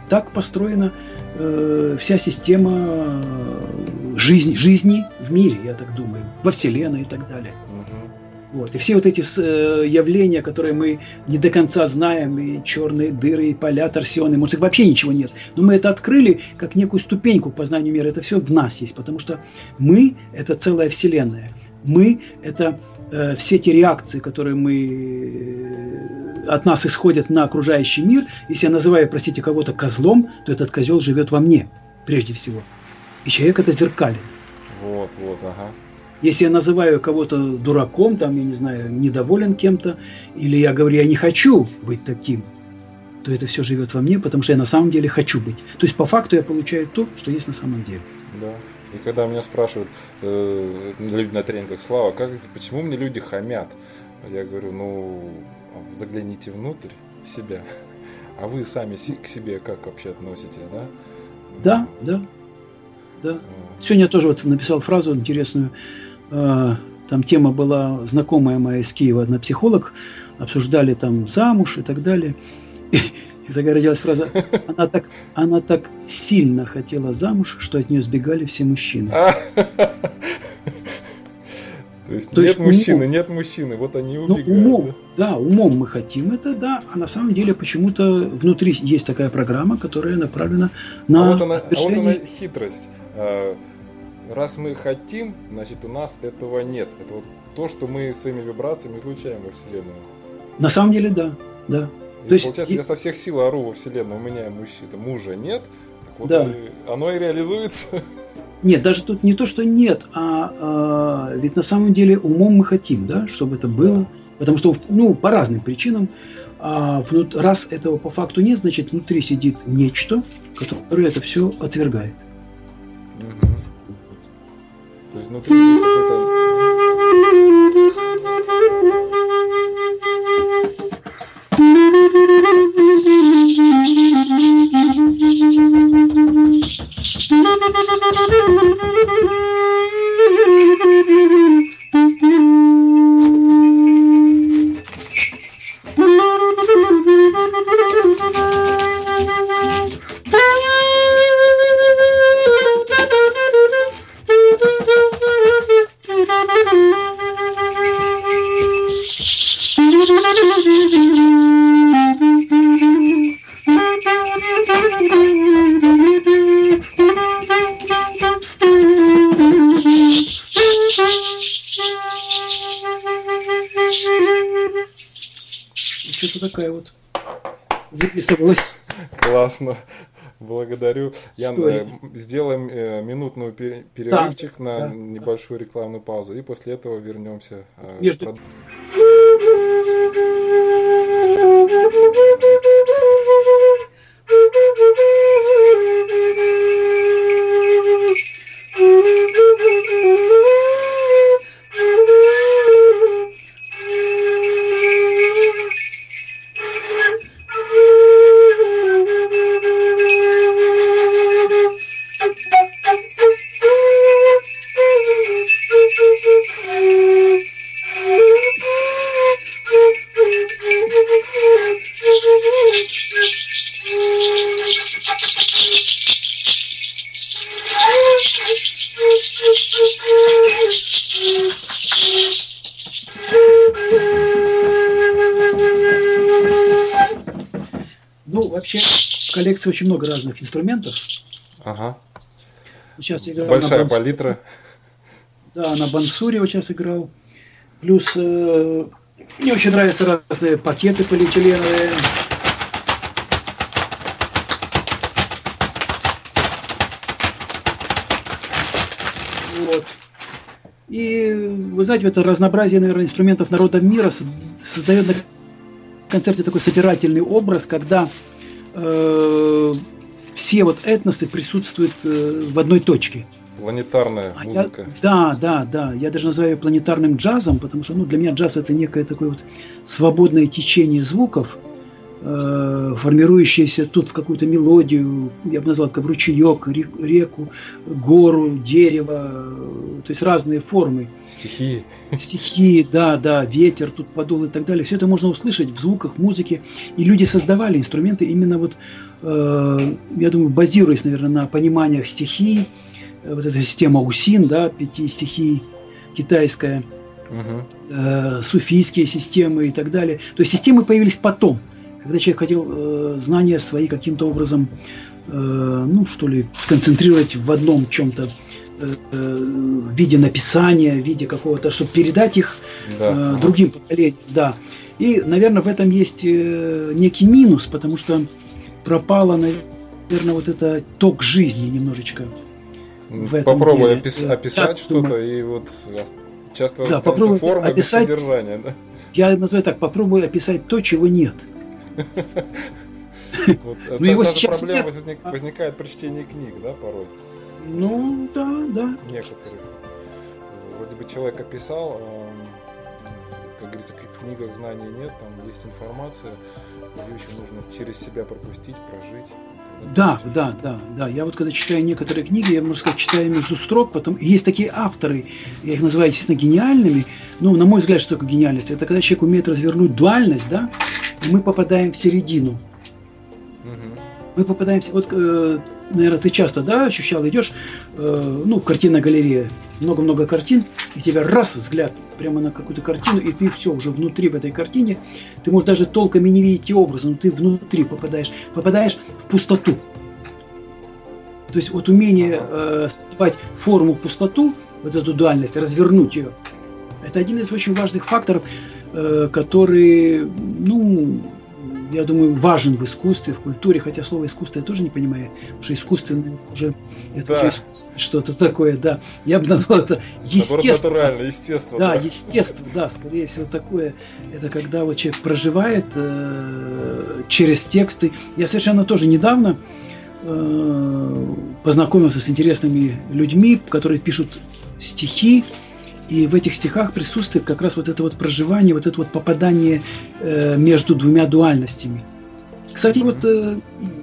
Так построена э, вся система э, жизни, жизни в мире, я так думаю, во Вселенной и так далее. Вот. И все вот эти э, явления, которые мы не до конца знаем, и черные дыры, и поля торсионные, может, их вообще ничего нет. Но мы это открыли как некую ступеньку к познанию мира. Это все в нас есть, потому что мы – это целая вселенная. Мы – это э, все те реакции, которые мы э, от нас исходят на окружающий мир. Если я называю, простите, кого-то козлом, то этот козел живет во мне, прежде всего. И человек это зеркалит. Вот, вот, ага. Если я называю кого-то дураком, там, я не знаю, недоволен кем-то, или я говорю, я не хочу быть таким, то это все живет во мне, потому что я на самом деле хочу быть. То есть по факту я получаю то, что есть на самом деле. Да. И когда меня спрашивают э, люди на тренингах, Слава, как, почему мне люди хамят? Я говорю, ну, загляните внутрь себя. А вы сами к себе как вообще относитесь, да? Да, да, да. Сегодня я тоже вот написал фразу интересную. А, там тема была знакомая моя из Киева, одна психолог, обсуждали там замуж и так далее. И, и такая родилась фраза, она так, она так сильно хотела замуж, что от нее сбегали все мужчины. То есть То нет есть мужчины, умом, нет мужчины, вот они ну, убегают. Ну, умом, да? да, умом мы хотим это, да, а на самом деле почему-то внутри есть такая программа, которая направлена на... А вот она, а вот она хитрость а, раз мы хотим, значит у нас этого нет. Это вот то, что мы своими вибрациями излучаем во Вселенную. На самом деле, да, да. И то есть, получается, и... я со всех сил ору во Вселенную, у меня мужчина, мужа нет, так вот да. и, оно и реализуется. Нет, даже тут не то, что нет, а, а ведь на самом деле умом мы хотим, да, чтобы это было. Да. Потому что, ну, по разным причинам, а раз этого по факту нет, значит, внутри сидит нечто, которое это все отвергает. То есть внутри какой-то... Классно. Благодарю. Ян, э, сделаем э, минутную перерывчик да, на да, небольшую рекламную паузу. И после этого вернемся. Э, Между... коллекции очень много разных инструментов. Ага. Сейчас играл Большая на палитра. Да, на бансуре вот сейчас играл. Плюс э, Мне очень нравятся разные пакеты полиэтиленовые. Вот. И вы знаете, это разнообразие, наверное, инструментов народов мира создает на концерте такой собирательный образ, когда э, все вот этносы присутствуют э, в одной точке. Планетарная а музыка. Я, да, да, да. Я даже называю ее планетарным джазом, потому что ну, для меня джаз это некое такое вот свободное течение звуков, э, формирующееся тут в какую-то мелодию, я бы назвал как ручеек, реку, гору, дерево, то есть разные формы. Стихии. Стихии, да, да, ветер тут подул и так далее. Все это можно услышать в звуках, в музыке. И люди создавали инструменты именно вот, э, я думаю, базируясь, наверное, на пониманиях стихий, вот эта система УСИН, да, пяти стихий китайская, угу. э, суфийские системы и так далее. То есть системы появились потом, когда человек хотел э, знания свои каким-то образом, э, ну что ли, сконцентрировать в одном чем-то э, в виде написания, в виде какого-то, чтобы передать их да. другим поколениям, да. И, наверное, в этом есть некий минус, потому что пропало, наверное, вот это ток жизни немножечко в этом Попробуй деле. опис, описать что-то и вот часто да, попробуй форма описать, без содержания. Да? Я называю так, попробуй описать то, чего нет. Вот, ну, его сейчас возникает при чтении книг, да, порой? Ну, да, да. Некоторых. Вроде бы человек описал, а, как говорится, в книгах знаний нет, там есть информация, ее еще нужно через себя пропустить, прожить. Да, да, да, да. Я вот когда читаю некоторые книги, я, можно сказать, читаю между строк, потом есть такие авторы, я их называю, естественно, гениальными. Ну, на мой взгляд, что такое гениальность? Это когда человек умеет развернуть дуальность, да, и мы попадаем в середину. Мы попадаем в... Вот, э, наверное, ты часто, да, ощущал, идешь, э, ну, картинная галерея, много-много картин, и тебя раз взгляд прямо на какую-то картину, и ты все уже внутри в этой картине, ты можешь даже толком и не видеть те образы, но ты внутри попадаешь, попадаешь в пустоту. То есть вот умение э, создавать форму пустоту, вот эту дуальность, развернуть ее, это один из очень важных факторов, э, который, ну, я думаю, важен в искусстве, в культуре, хотя слово искусство я тоже не понимаю, потому что искусственное уже, это да. уже что-то такое, да. Я бы назвал это естественно. Натурально, естественно. Да, да, естественно, да, скорее всего такое. Это когда вот человек проживает э, через тексты. Я совершенно тоже недавно э, познакомился с интересными людьми, которые пишут стихи, и в этих стихах присутствует как раз вот это вот проживание, вот это вот попадание э, между двумя дуальностями. Кстати, вот э,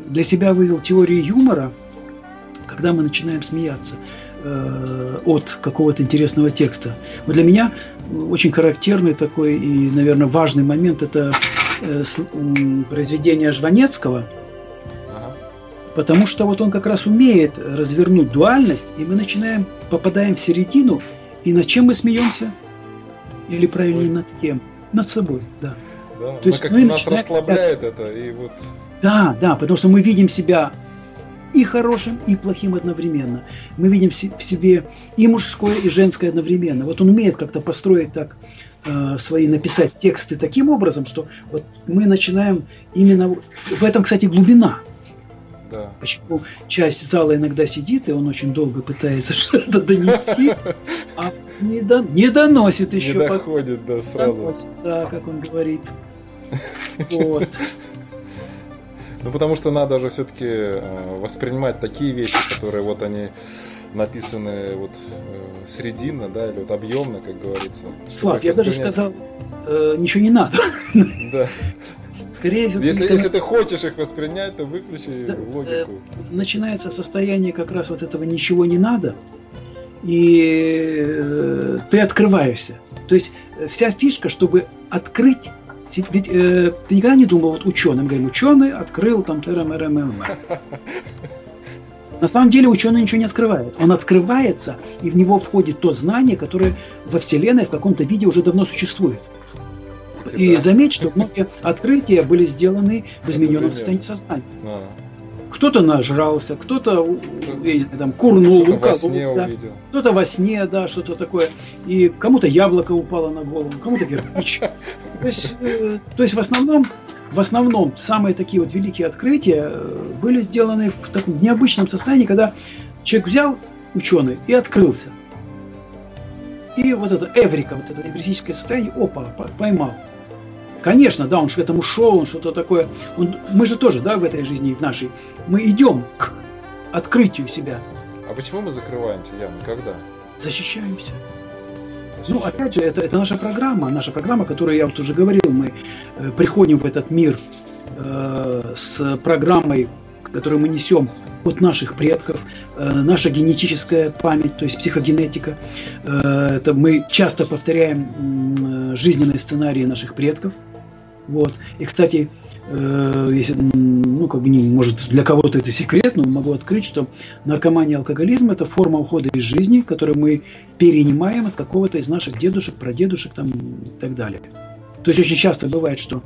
для себя вывел теорию юмора, когда мы начинаем смеяться э, от какого-то интересного текста. Вот для меня очень характерный такой и, наверное, важный момент – это э, с, э, произведение Жванецкого, потому что вот он как раз умеет развернуть дуальность, и мы начинаем, попадаем в середину – и над чем мы смеемся? Или правильнее над кем? Над собой, да. да То есть, как мы нас расслабляет это, и вот... Да, да, потому что мы видим себя и хорошим, и плохим одновременно. Мы видим в себе и мужское, и женское одновременно. Вот он умеет как-то построить так э, свои, написать тексты таким образом, что вот мы начинаем именно... В этом, кстати, глубина – да. Почему часть зала иногда сидит, и он очень долго пытается что-то донести, а не, до, не доносит еще. Не доходит, да, сразу. Доносит, да, как он говорит. Вот. Ну, потому что надо же все-таки э, воспринимать такие вещи, которые вот они написаны вот э, срединно, да, или вот объемно, как говорится. Слав, я даже сказал, э, ничего не надо. Да. Скорее всего, если, никогда... если ты хочешь их воспринять, то выключи да, логику. Э, начинается состояние как раз вот этого ничего не надо, и э, ты открываешься. То есть э, вся фишка, чтобы открыть ведь э, ты никогда не думал, вот ученым, говорим, ученый открыл там ТРМ, На самом деле ученый ничего не открывает. Он открывается, и в него входит то знание, которое во Вселенной в каком-то виде уже давно существует. И заметь, что многие открытия были сделаны в измененном состоянии сознания. кто-то нажрался, кто-то там курнул, кто во да. Кто-то во сне, да, что-то такое. И кому-то яблоко упало на голову, кому-то кирпич. То есть, э, то есть в основном в основном самые такие вот великие открытия э, были сделаны в таком необычном состоянии, когда человек взял ученый и открылся. И вот это эврика, вот это эвристическое состояние, опа, поймал. Конечно, да, он к этому шел, он что-то такое. Он, мы же тоже, да, в этой жизни, в нашей, мы идем к открытию себя. А почему мы закрываемся, Ян? Когда? Защищаемся. Ну, опять же, это, это наша программа, наша программа, которую я вот уже говорил, мы э, приходим в этот мир э, с программой, которую мы несем от наших предков, э, наша генетическая память, то есть психогенетика. Э, это мы часто повторяем э, жизненные сценарии наших предков. Вот. И, кстати, Э, если, ну, как бы не, может, для кого-то это секрет, но могу открыть, что наркомания и алкоголизм – это форма ухода из жизни, которую мы перенимаем от какого-то из наших дедушек, прадедушек там, и так далее. То есть очень часто бывает, что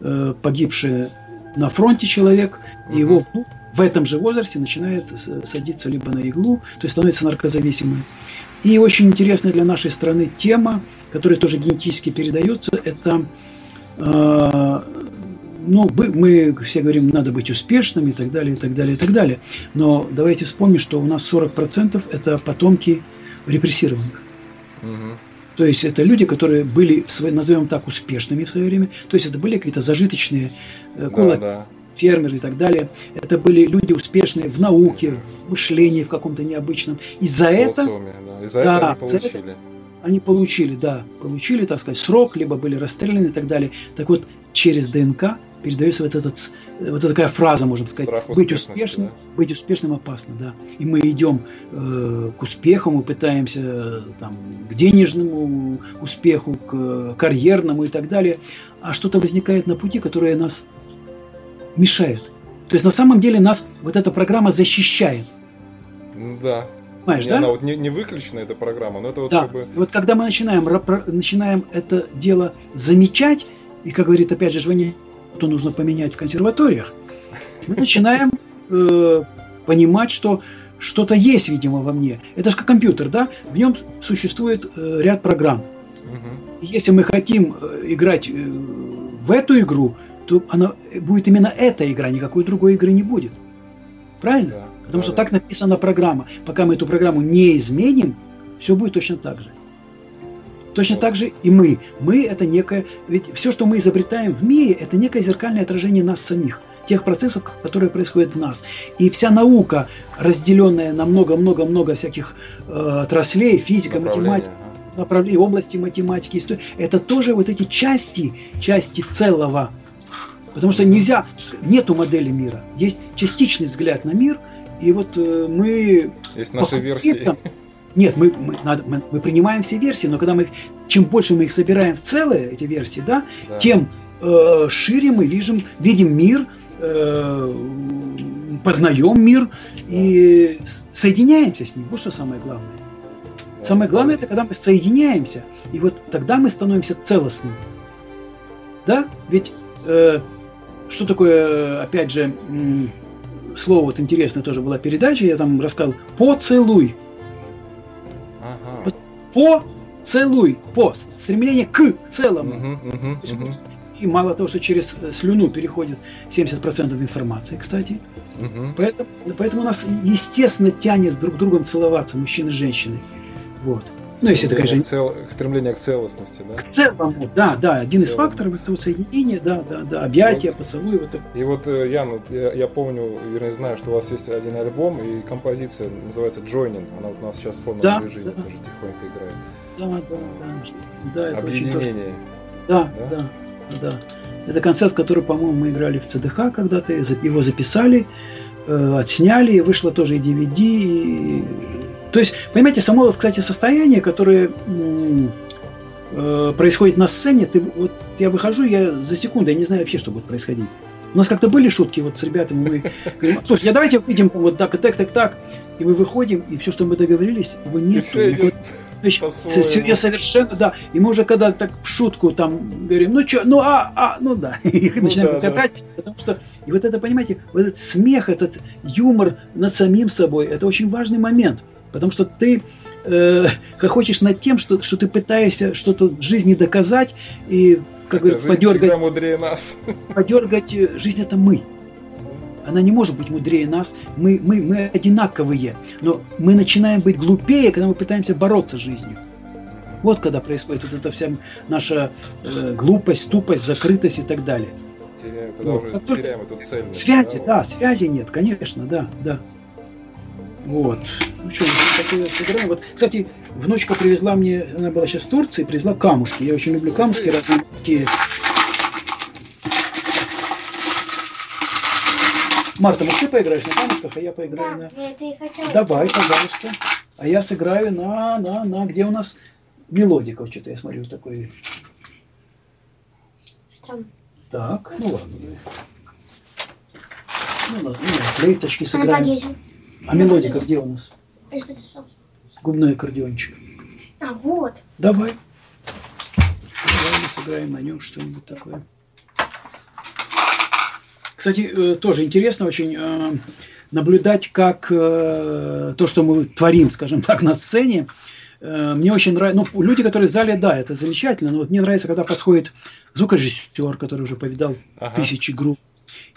э, погибший на фронте человек, и его внук в этом же возрасте начинает садиться либо на иглу, то есть становится наркозависимым. И очень интересная для нашей страны тема, которая тоже генетически передается, это ну, мы все говорим, надо быть успешным и так далее, и так далее, и так далее. Но давайте вспомним, что у нас 40% это потомки репрессированных. Угу. То есть это люди, которые были, назовем так, успешными в свое время. То есть это были какие-то зажиточные э, да, да. фермеры и так далее. Это были люди успешные в науке, в мышлении в каком-то необычном. И за это... Да. И за да, это они получили. Это, они получили, да, получили, так сказать, срок, либо были расстреляны и так далее. Так вот, через ДНК передается вот, этот, вот такая фраза, можно сказать, Страх быть успешным, да? быть успешным опасно, да. И мы идем э, к успеху, мы пытаемся э, там, к денежному успеху, к карьерному и так далее, а что-то возникает на пути, которое нас мешает. То есть на самом деле нас вот эта программа защищает. Да. Понимаешь, да? Она вот не, не выключена, эта программа, но это вот да. как бы... Вот когда мы начинаем, начинаем это дело замечать, и, как говорит опять же Жвани что нужно поменять в консерваториях, мы начинаем э, понимать, что что-то есть, видимо, во мне. Это же как компьютер, да? В нем существует э, ряд программ. И если мы хотим э, играть э, в эту игру, то она будет именно эта игра, никакой другой игры не будет. Правильно? Да, Потому да, что да. так написана программа. Пока мы эту программу не изменим, все будет точно так же. Точно так же и мы. Мы это некое... Ведь все, что мы изобретаем в мире, это некое зеркальное отражение нас самих тех процессов, которые происходят в нас. И вся наука, разделенная на много-много-много всяких э, отраслей, физика, математика, направлений, области математики, истории, это тоже вот эти части, части целого. Потому что нельзя, нету модели мира. Есть частичный взгляд на мир, и вот э, мы... Есть наши версии. Нет, мы, мы, надо, мы, мы принимаем все версии, но когда мы их, чем больше мы их собираем в целые, эти версии, да, да. тем э, шире мы видим, видим мир, э, познаем мир и соединяемся с ним. Вот что самое главное. Да, самое главное это когда мы соединяемся, и вот тогда мы становимся целостным. Да? Ведь э, что такое, опять же, слово вот интересное тоже была передача, я там рассказал, поцелуй. Поцелуй, по, стремление к целому. Угу. И мало того, что через э, слюну переходит 70% информации, кстати. Угу. Поэтому, поэтому нас, естественно, тянет друг другом целоваться, мужчины и женщины. Вот. Ну, если это, конечно... Цел... Стремление к целостности, да? К целому, да, да. Один из факторов этого соединения, да, да, да. Объятия, вот. поцелуй. Вот так. И вот, э, Ян, вот я, я помню, вернее, знаю, что у вас есть один альбом, и композиция называется «Joining». Она вот у нас сейчас в фоновом да, режиме да. тоже тихонько играет. Да, да, да. да это Объединение. Да, да, да, да. Это концерт, который, по-моему, мы играли в ЦДХ когда-то, его записали, э, отсняли, вышло тоже и DVD, и то есть, понимаете, само, кстати, состояние, которое э, происходит на сцене, ты, вот я выхожу, я за секунду, я не знаю вообще, что будет происходить. У нас как-то были шутки вот с ребятами, мы говорим, слушай, я давайте выйдем вот так, и так, так, так, и мы выходим, и все, что мы договорились, его нет. Все совершенно, да. И мы уже когда так в шутку там говорим, ну что, ну а, а, ну да, и ну, начинаем да, катать, да. потому что, и вот это, понимаете, вот этот смех, этот юмор над самим собой, это очень важный момент, потому что ты э, хохочешь над тем, что, что ты пытаешься что-то в жизни доказать и как бы подергать, мудрее нас. подергать э, жизнь это мы. Она не может быть мудрее нас. Мы, мы, мы одинаковые. Но мы начинаем быть глупее, когда мы пытаемся бороться с жизнью. Вот когда происходит вот эта вся наша э, глупость, тупость, закрытость и так далее. Теряем, вот. теряем эту цель. Связи, да, да, связи нет, конечно, да, да. Вот. Ну что, сыграем. Вот, кстати, внучка привезла мне, она была сейчас в Турции, привезла камушки. Я очень люблю камушки разные такие Марта, может ты поиграешь на камушках, а я поиграю да, на... я хотела. Давай, пожалуйста. А я сыграю на, на, на, где у нас мелодиков, что-то я смотрю такой. Там. Так, ну ладно. Ну ладно, ну, флейточки сыграем. А мелодика где у нас? А что? Губной аккордеончик. А, вот. Давай. Давай мы сыграем на нем что-нибудь такое. Кстати, э, тоже интересно очень э, наблюдать, как э, то, что мы творим, скажем так, на сцене, мне очень нравится, ну, люди, которые в зале, да, это замечательно, но вот мне нравится, когда подходит звукорежиссер, который уже повидал ага. тысячи групп,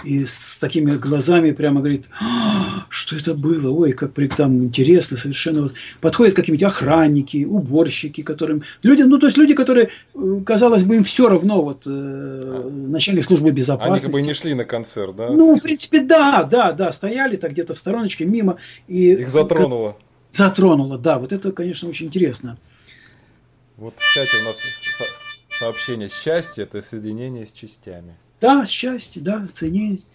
и с такими глазами прямо говорит, а, что это было, ой, как там интересно совершенно. Вот. Подходят какие-нибудь охранники, уборщики, которым люди, ну то есть люди, которые, э, казалось бы, им все равно, вот э, начальник службы безопасности. Они как бы не шли на концерт, да? Ну, в принципе, да, да, да, стояли так где-то в стороночке мимо. И, Их затронуло. Затронуло, да, вот это, конечно, очень интересно. Вот чате у нас сообщение «Счастье – это соединение с частями». Да, счастье, да, ценить.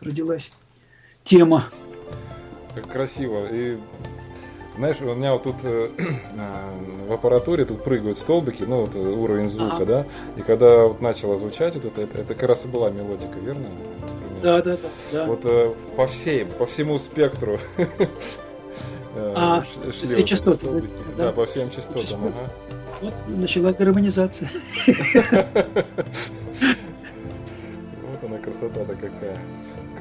Родилась тема. Как красиво. И знаешь, у меня вот тут э, э, в аппаратуре тут прыгают столбики, ну вот уровень звука, ага. да. И когда вот начало звучать вот это, это, это как раз и была мелодика, верно? Да, да, да, да. Вот э, по всем, по всему спектру. А, все частоты, да? Да, по всем частотам, ага. Вот началась гармонизация. она красота-то какая.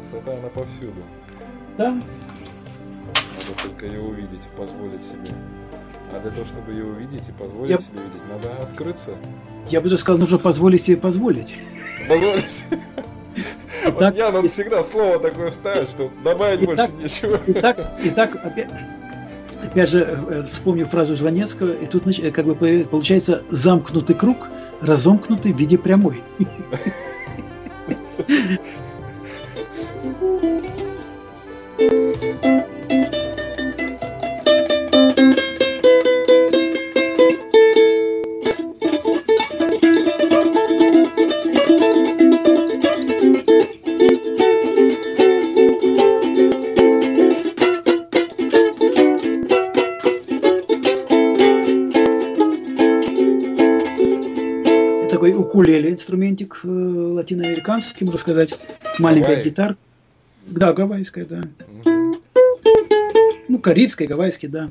Красота она повсюду. Да. Надо только ее увидеть и позволить себе. А для того, чтобы ее увидеть и позволить Я... себе видеть, надо открыться. Я бы даже сказал, нужно позволить себе позволить. Позволить. Вот я надо всегда слово такое вставить, что добавить больше нечего. Итак, итак, опять, опять же, э, вспомню фразу Жванецкого, и тут как бы получается замкнутый круг, разомкнутый в виде прямой. инструментик э, латиноамериканский, можно сказать, маленькая Гавайи? гитара. Да, гавайская, да. Мгм. Ну, карибская, гавайская, да.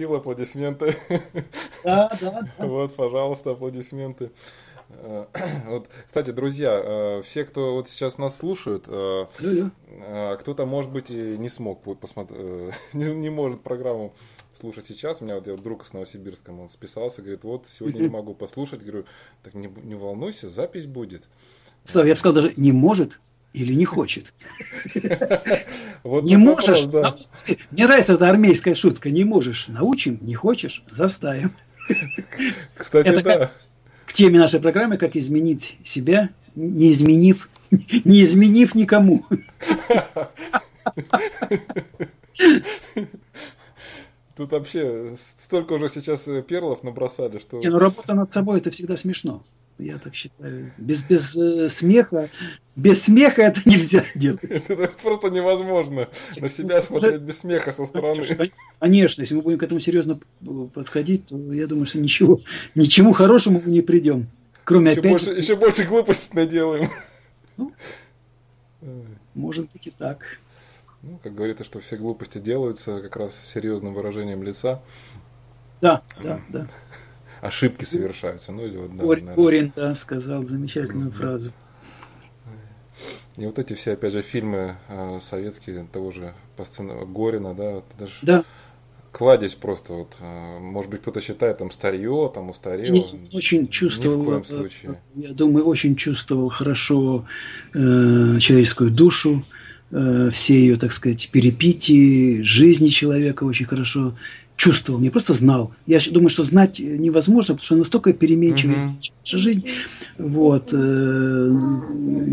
Марта просила аплодисменты. Да, да, да. Вот, пожалуйста, аплодисменты. Э, Вот, кстати, друзья, э, все, кто вот сейчас нас слушают, э, кто-то, может быть, и не смог посмотреть, не, может программу слушать сейчас. У меня вот я друг из Новосибирска, он списался, говорит, вот сегодня не могу послушать. Говорю, так не, не волнуйся, запись будет. Слава, я бы сказал даже не может или не хочет. Вот Не можешь? вопрос, да. Мне нравится эта армейская шутка. Не можешь, научим, не хочешь, заставим. Кстати, Это да. как- К теме нашей программы «Как изменить себя, не изменив, не изменив никому». Тут вообще столько уже сейчас э, перлов набросали, что Не, ну работа над собой это всегда смешно. Я так считаю. Без, без э, смеха, без смеха это нельзя делать. это просто невозможно на себя смотреть без смеха со стороны. Конечно, если мы будем к этому серьезно подходить, то я думаю, что ничего, ничему хорошему мы не придем. Кроме Еще опять больше, еще больше глупостей наделаем. может быть и так. Ну, как говорится, что все глупости делаются как раз серьезным выражением лица. Да, да, да. Ошибки совершаются. Ну или вот, да, Горин, наверное. Да, сказал замечательную фразу. И вот эти все, опять же, фильмы э, советские, того же по сцену Горина, да, даже Да, кладезь просто вот. э, может быть, кто-то считает там старье, там устарело. Я очень чувствовал, Ни в коем э, случае. я думаю, очень чувствовал хорошо э, человеческую душу, э, все ее, так сказать, перепитии, жизни человека очень хорошо чувствовал, не просто знал. Я думаю, что знать невозможно, потому что настолько переменчива Мгм. наша жизнь. Вот. э,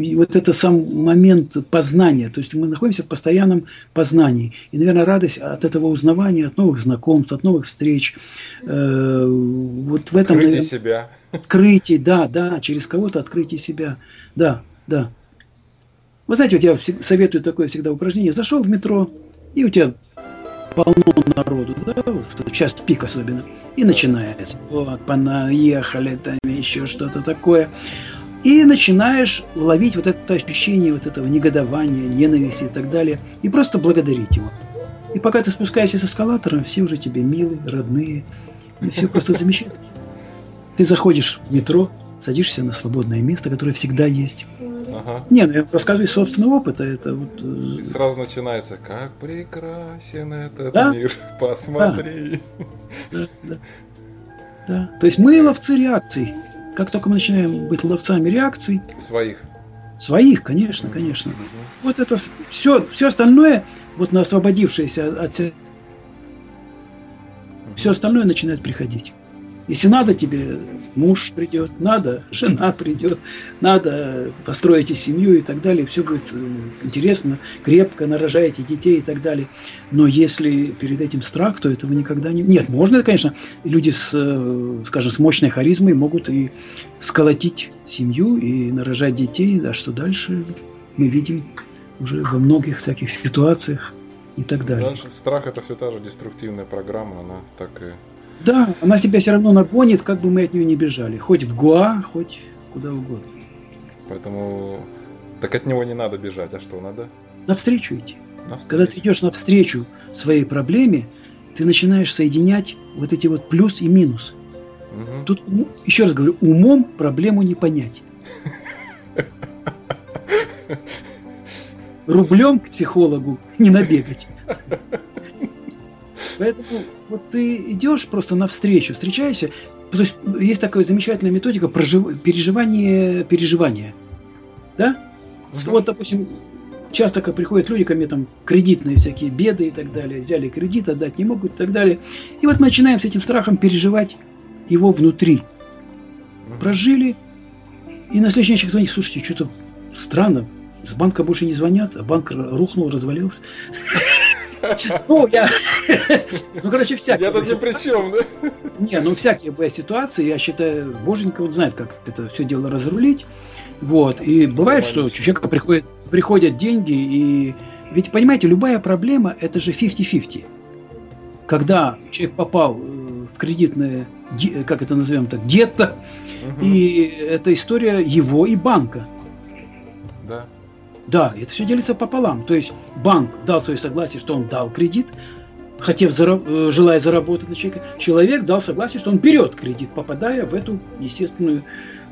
И вот это сам момент познания. То есть мы находимся в постоянном познании. И, наверное, радость от этого узнавания, от новых знакомств, от новых встреч. э, Вот в этом, Открытие наверное, себя. открытие, да, да, через кого-то открытие себя. Да, да. Вы знаете, вот я советую такое всегда упражнение. Зашел в метро, и у тебя полно народу, да, в час пик особенно, и начинается. Вот, понаехали, там еще что-то такое. И начинаешь ловить вот это ощущение вот этого негодования, ненависти и так далее, и просто благодарить его. И пока ты спускаешься с эскалатором, все уже тебе милые, родные, и все просто замечательно. Ты заходишь в метро, садишься на свободное место, которое всегда есть. Ага. Не, ну я рассказываю из собственного опыта, это вот... э, И сразу начинается, как прекрасен этот Да. мир, посмотри. Да, да. Да. То есть мы ловцы реакций. Как только мы начинаем быть ловцами реакций, Своих. своих, конечно, конечно. Вот это все, все остальное, вот на освободившееся от себя, все остальное начинает приходить. Если надо тебе, муж придет, надо, жена придет, надо, построите семью и так далее, все будет э, интересно, крепко, нарожаете детей и так далее. Но если перед этим страх, то этого никогда не... Нет, можно, конечно, люди с, э, скажем, с мощной харизмой могут и сколотить семью и нарожать детей, а что дальше мы видим уже во многих всяких ситуациях и так далее. Страх это все та же деструктивная программа, она так и Да, она себя все равно нагонит, как бы мы от нее не бежали. Хоть в Гуа, хоть куда угодно. Поэтому так от него не надо бежать, а что надо? Навстречу идти. Навстречу. Когда ты идешь навстречу своей проблеме, ты начинаешь соединять вот эти вот плюс и минус. Угу. Тут, еще раз говорю, умом проблему не понять. Рублем к психологу не набегать. Поэтому вот ты идешь просто навстречу, встречаешься. То есть есть такая замечательная методика прожив... переживания переживания. Да? Угу. Вот, допустим, часто приходят люди ко мне там кредитные всякие беды и так далее, взяли кредит, отдать не могут и так далее. И вот мы начинаем с этим страхом переживать его внутри. Прожили, и на следующий день звонит, слушайте, что-то странно, с банка больше не звонят, а банк рухнул, развалился. Ну, я... Ну, короче, всякие... Я тут ни при чем, да? Не, ну, всякие бывают ситуации. Я считаю, Боженька вот знает, как это все дело разрулить. Вот. И бывает, что у человека приходят, приходят деньги, и... Ведь, понимаете, любая проблема – это же 50-50. Когда человек попал э, в кредитное, как это назовем так, гетто, угу. и это история его и банка. Да. Это все делится пополам. То есть банк дал свое согласие, что он дал кредит, хотев, зараб- э, желая заработать на человека. Человек дал согласие, что он берет кредит, попадая в эту естественную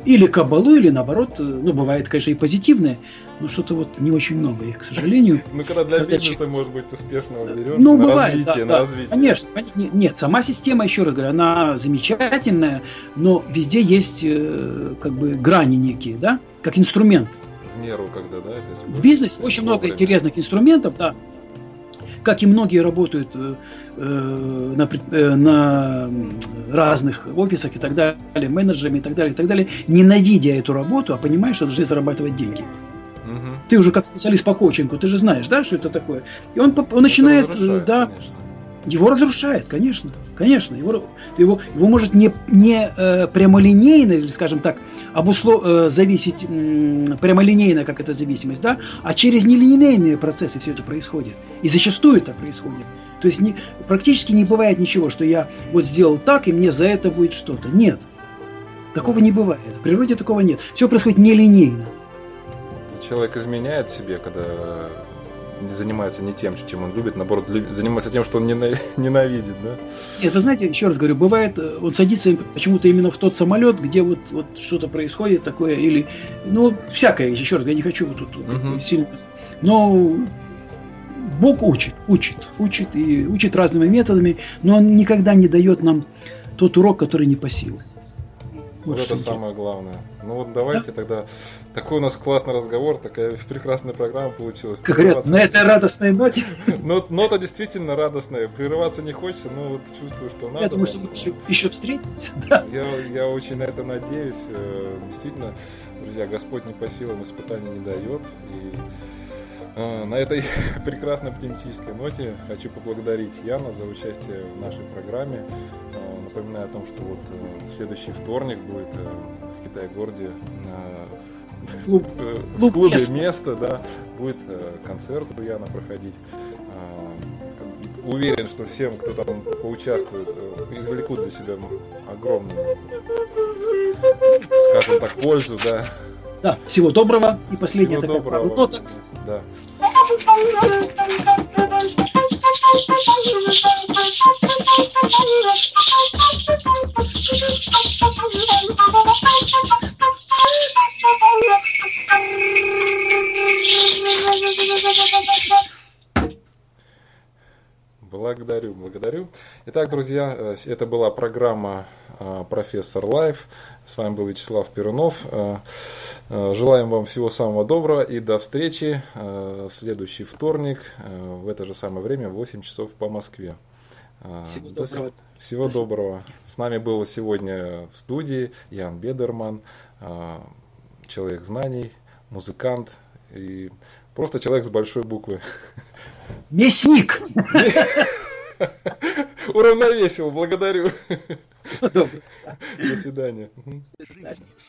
или кабалу, или наоборот, э, ну, бывает, конечно, и позитивное, но что-то вот не очень много их, к сожалению. Ну, когда для бизнеса, может быть, успешного берешь, ну, на развитие, на развитие. Конечно, нет, сама система, еще раз говорю, она замечательная, но везде есть э, как бы грани некие, да, как инструмент в меру, когда, да? Это в бизнесе очень много интересных инструментов, да. Как и многие работают э, э на, э, на разных офисах и так далее, менеджерами и так далее, и так далее, ненавидя эту работу, а понимая, что должны зарабатывать деньги. Угу. Ты уже как специалист по коучингу, ты же знаешь, да, что это такое. И он, он начинает, да, конечно его разрушает, конечно, конечно. Его, его, его может не, не э, прямолинейно, или, скажем так, обусло, э, зависеть э, прямолинейно, как эта зависимость, да, а через нелинейные процессы все это происходит. И зачастую это происходит. То есть не, практически не бывает ничего, что я вот сделал так, и мне за это будет что-то. Нет. Такого не бывает. В природе такого нет. Все происходит нелинейно. Человек изменяет себе, когда занимается не тем, чем он любит, наоборот, занимается тем, что он ненавидит, да? Нет, вы знаете, еще раз говорю, бывает, э, он садится почему-то именно в тот самолет, где вот, вот что-то происходит такое, или, ну, всякое, еще раз, я не хочу вот тут угу. сильно, но Бог учит, учит, учит и учит разными методами, но он никогда не дает нам тот урок, который не по силам. Вот, это самое главное. Ну вот давайте да? тогда. Такой у нас классный разговор, такая прекрасная программа получилась. Как говорят, на этой радостной ноте. Но, нота действительно радостная. Прерываться не хочется, но вот чувствую, что надо. Я думаю, что мы еще, еще встретимся. Да. Я, я очень на это надеюсь. Э, действительно, друзья, Господь не по силам испытаний не дает. И на этой прекрасной оптимистической ноте хочу поблагодарить Яна за участие в нашей программе. Э, напоминаю о том, что вот следующий вторник будет в Китае-городе Клуб, в клубе место, да, будет концерт у Яна проходить. Уверен, что всем, кто там поучаствует, извлекут для себя огромную, скажем так, пользу, да. Да, всего доброго. И последняя всего такая доброго. нота. Да. Благодарю, благодарю. Итак, друзья, э, это была программа э, «Профессор Лайф». С вами был Вячеслав Перунов. Э, желаем вам всего самого доброго и до встречи в следующий вторник в это же самое время, в 8 часов по Москве. Всего доброго. Всего доброго. С нами был сегодня в студии Ян Бедерман, человек знаний, музыкант и просто человек с большой буквы. Мясник! Уравновесил, благодарю. До свидания. До свидания.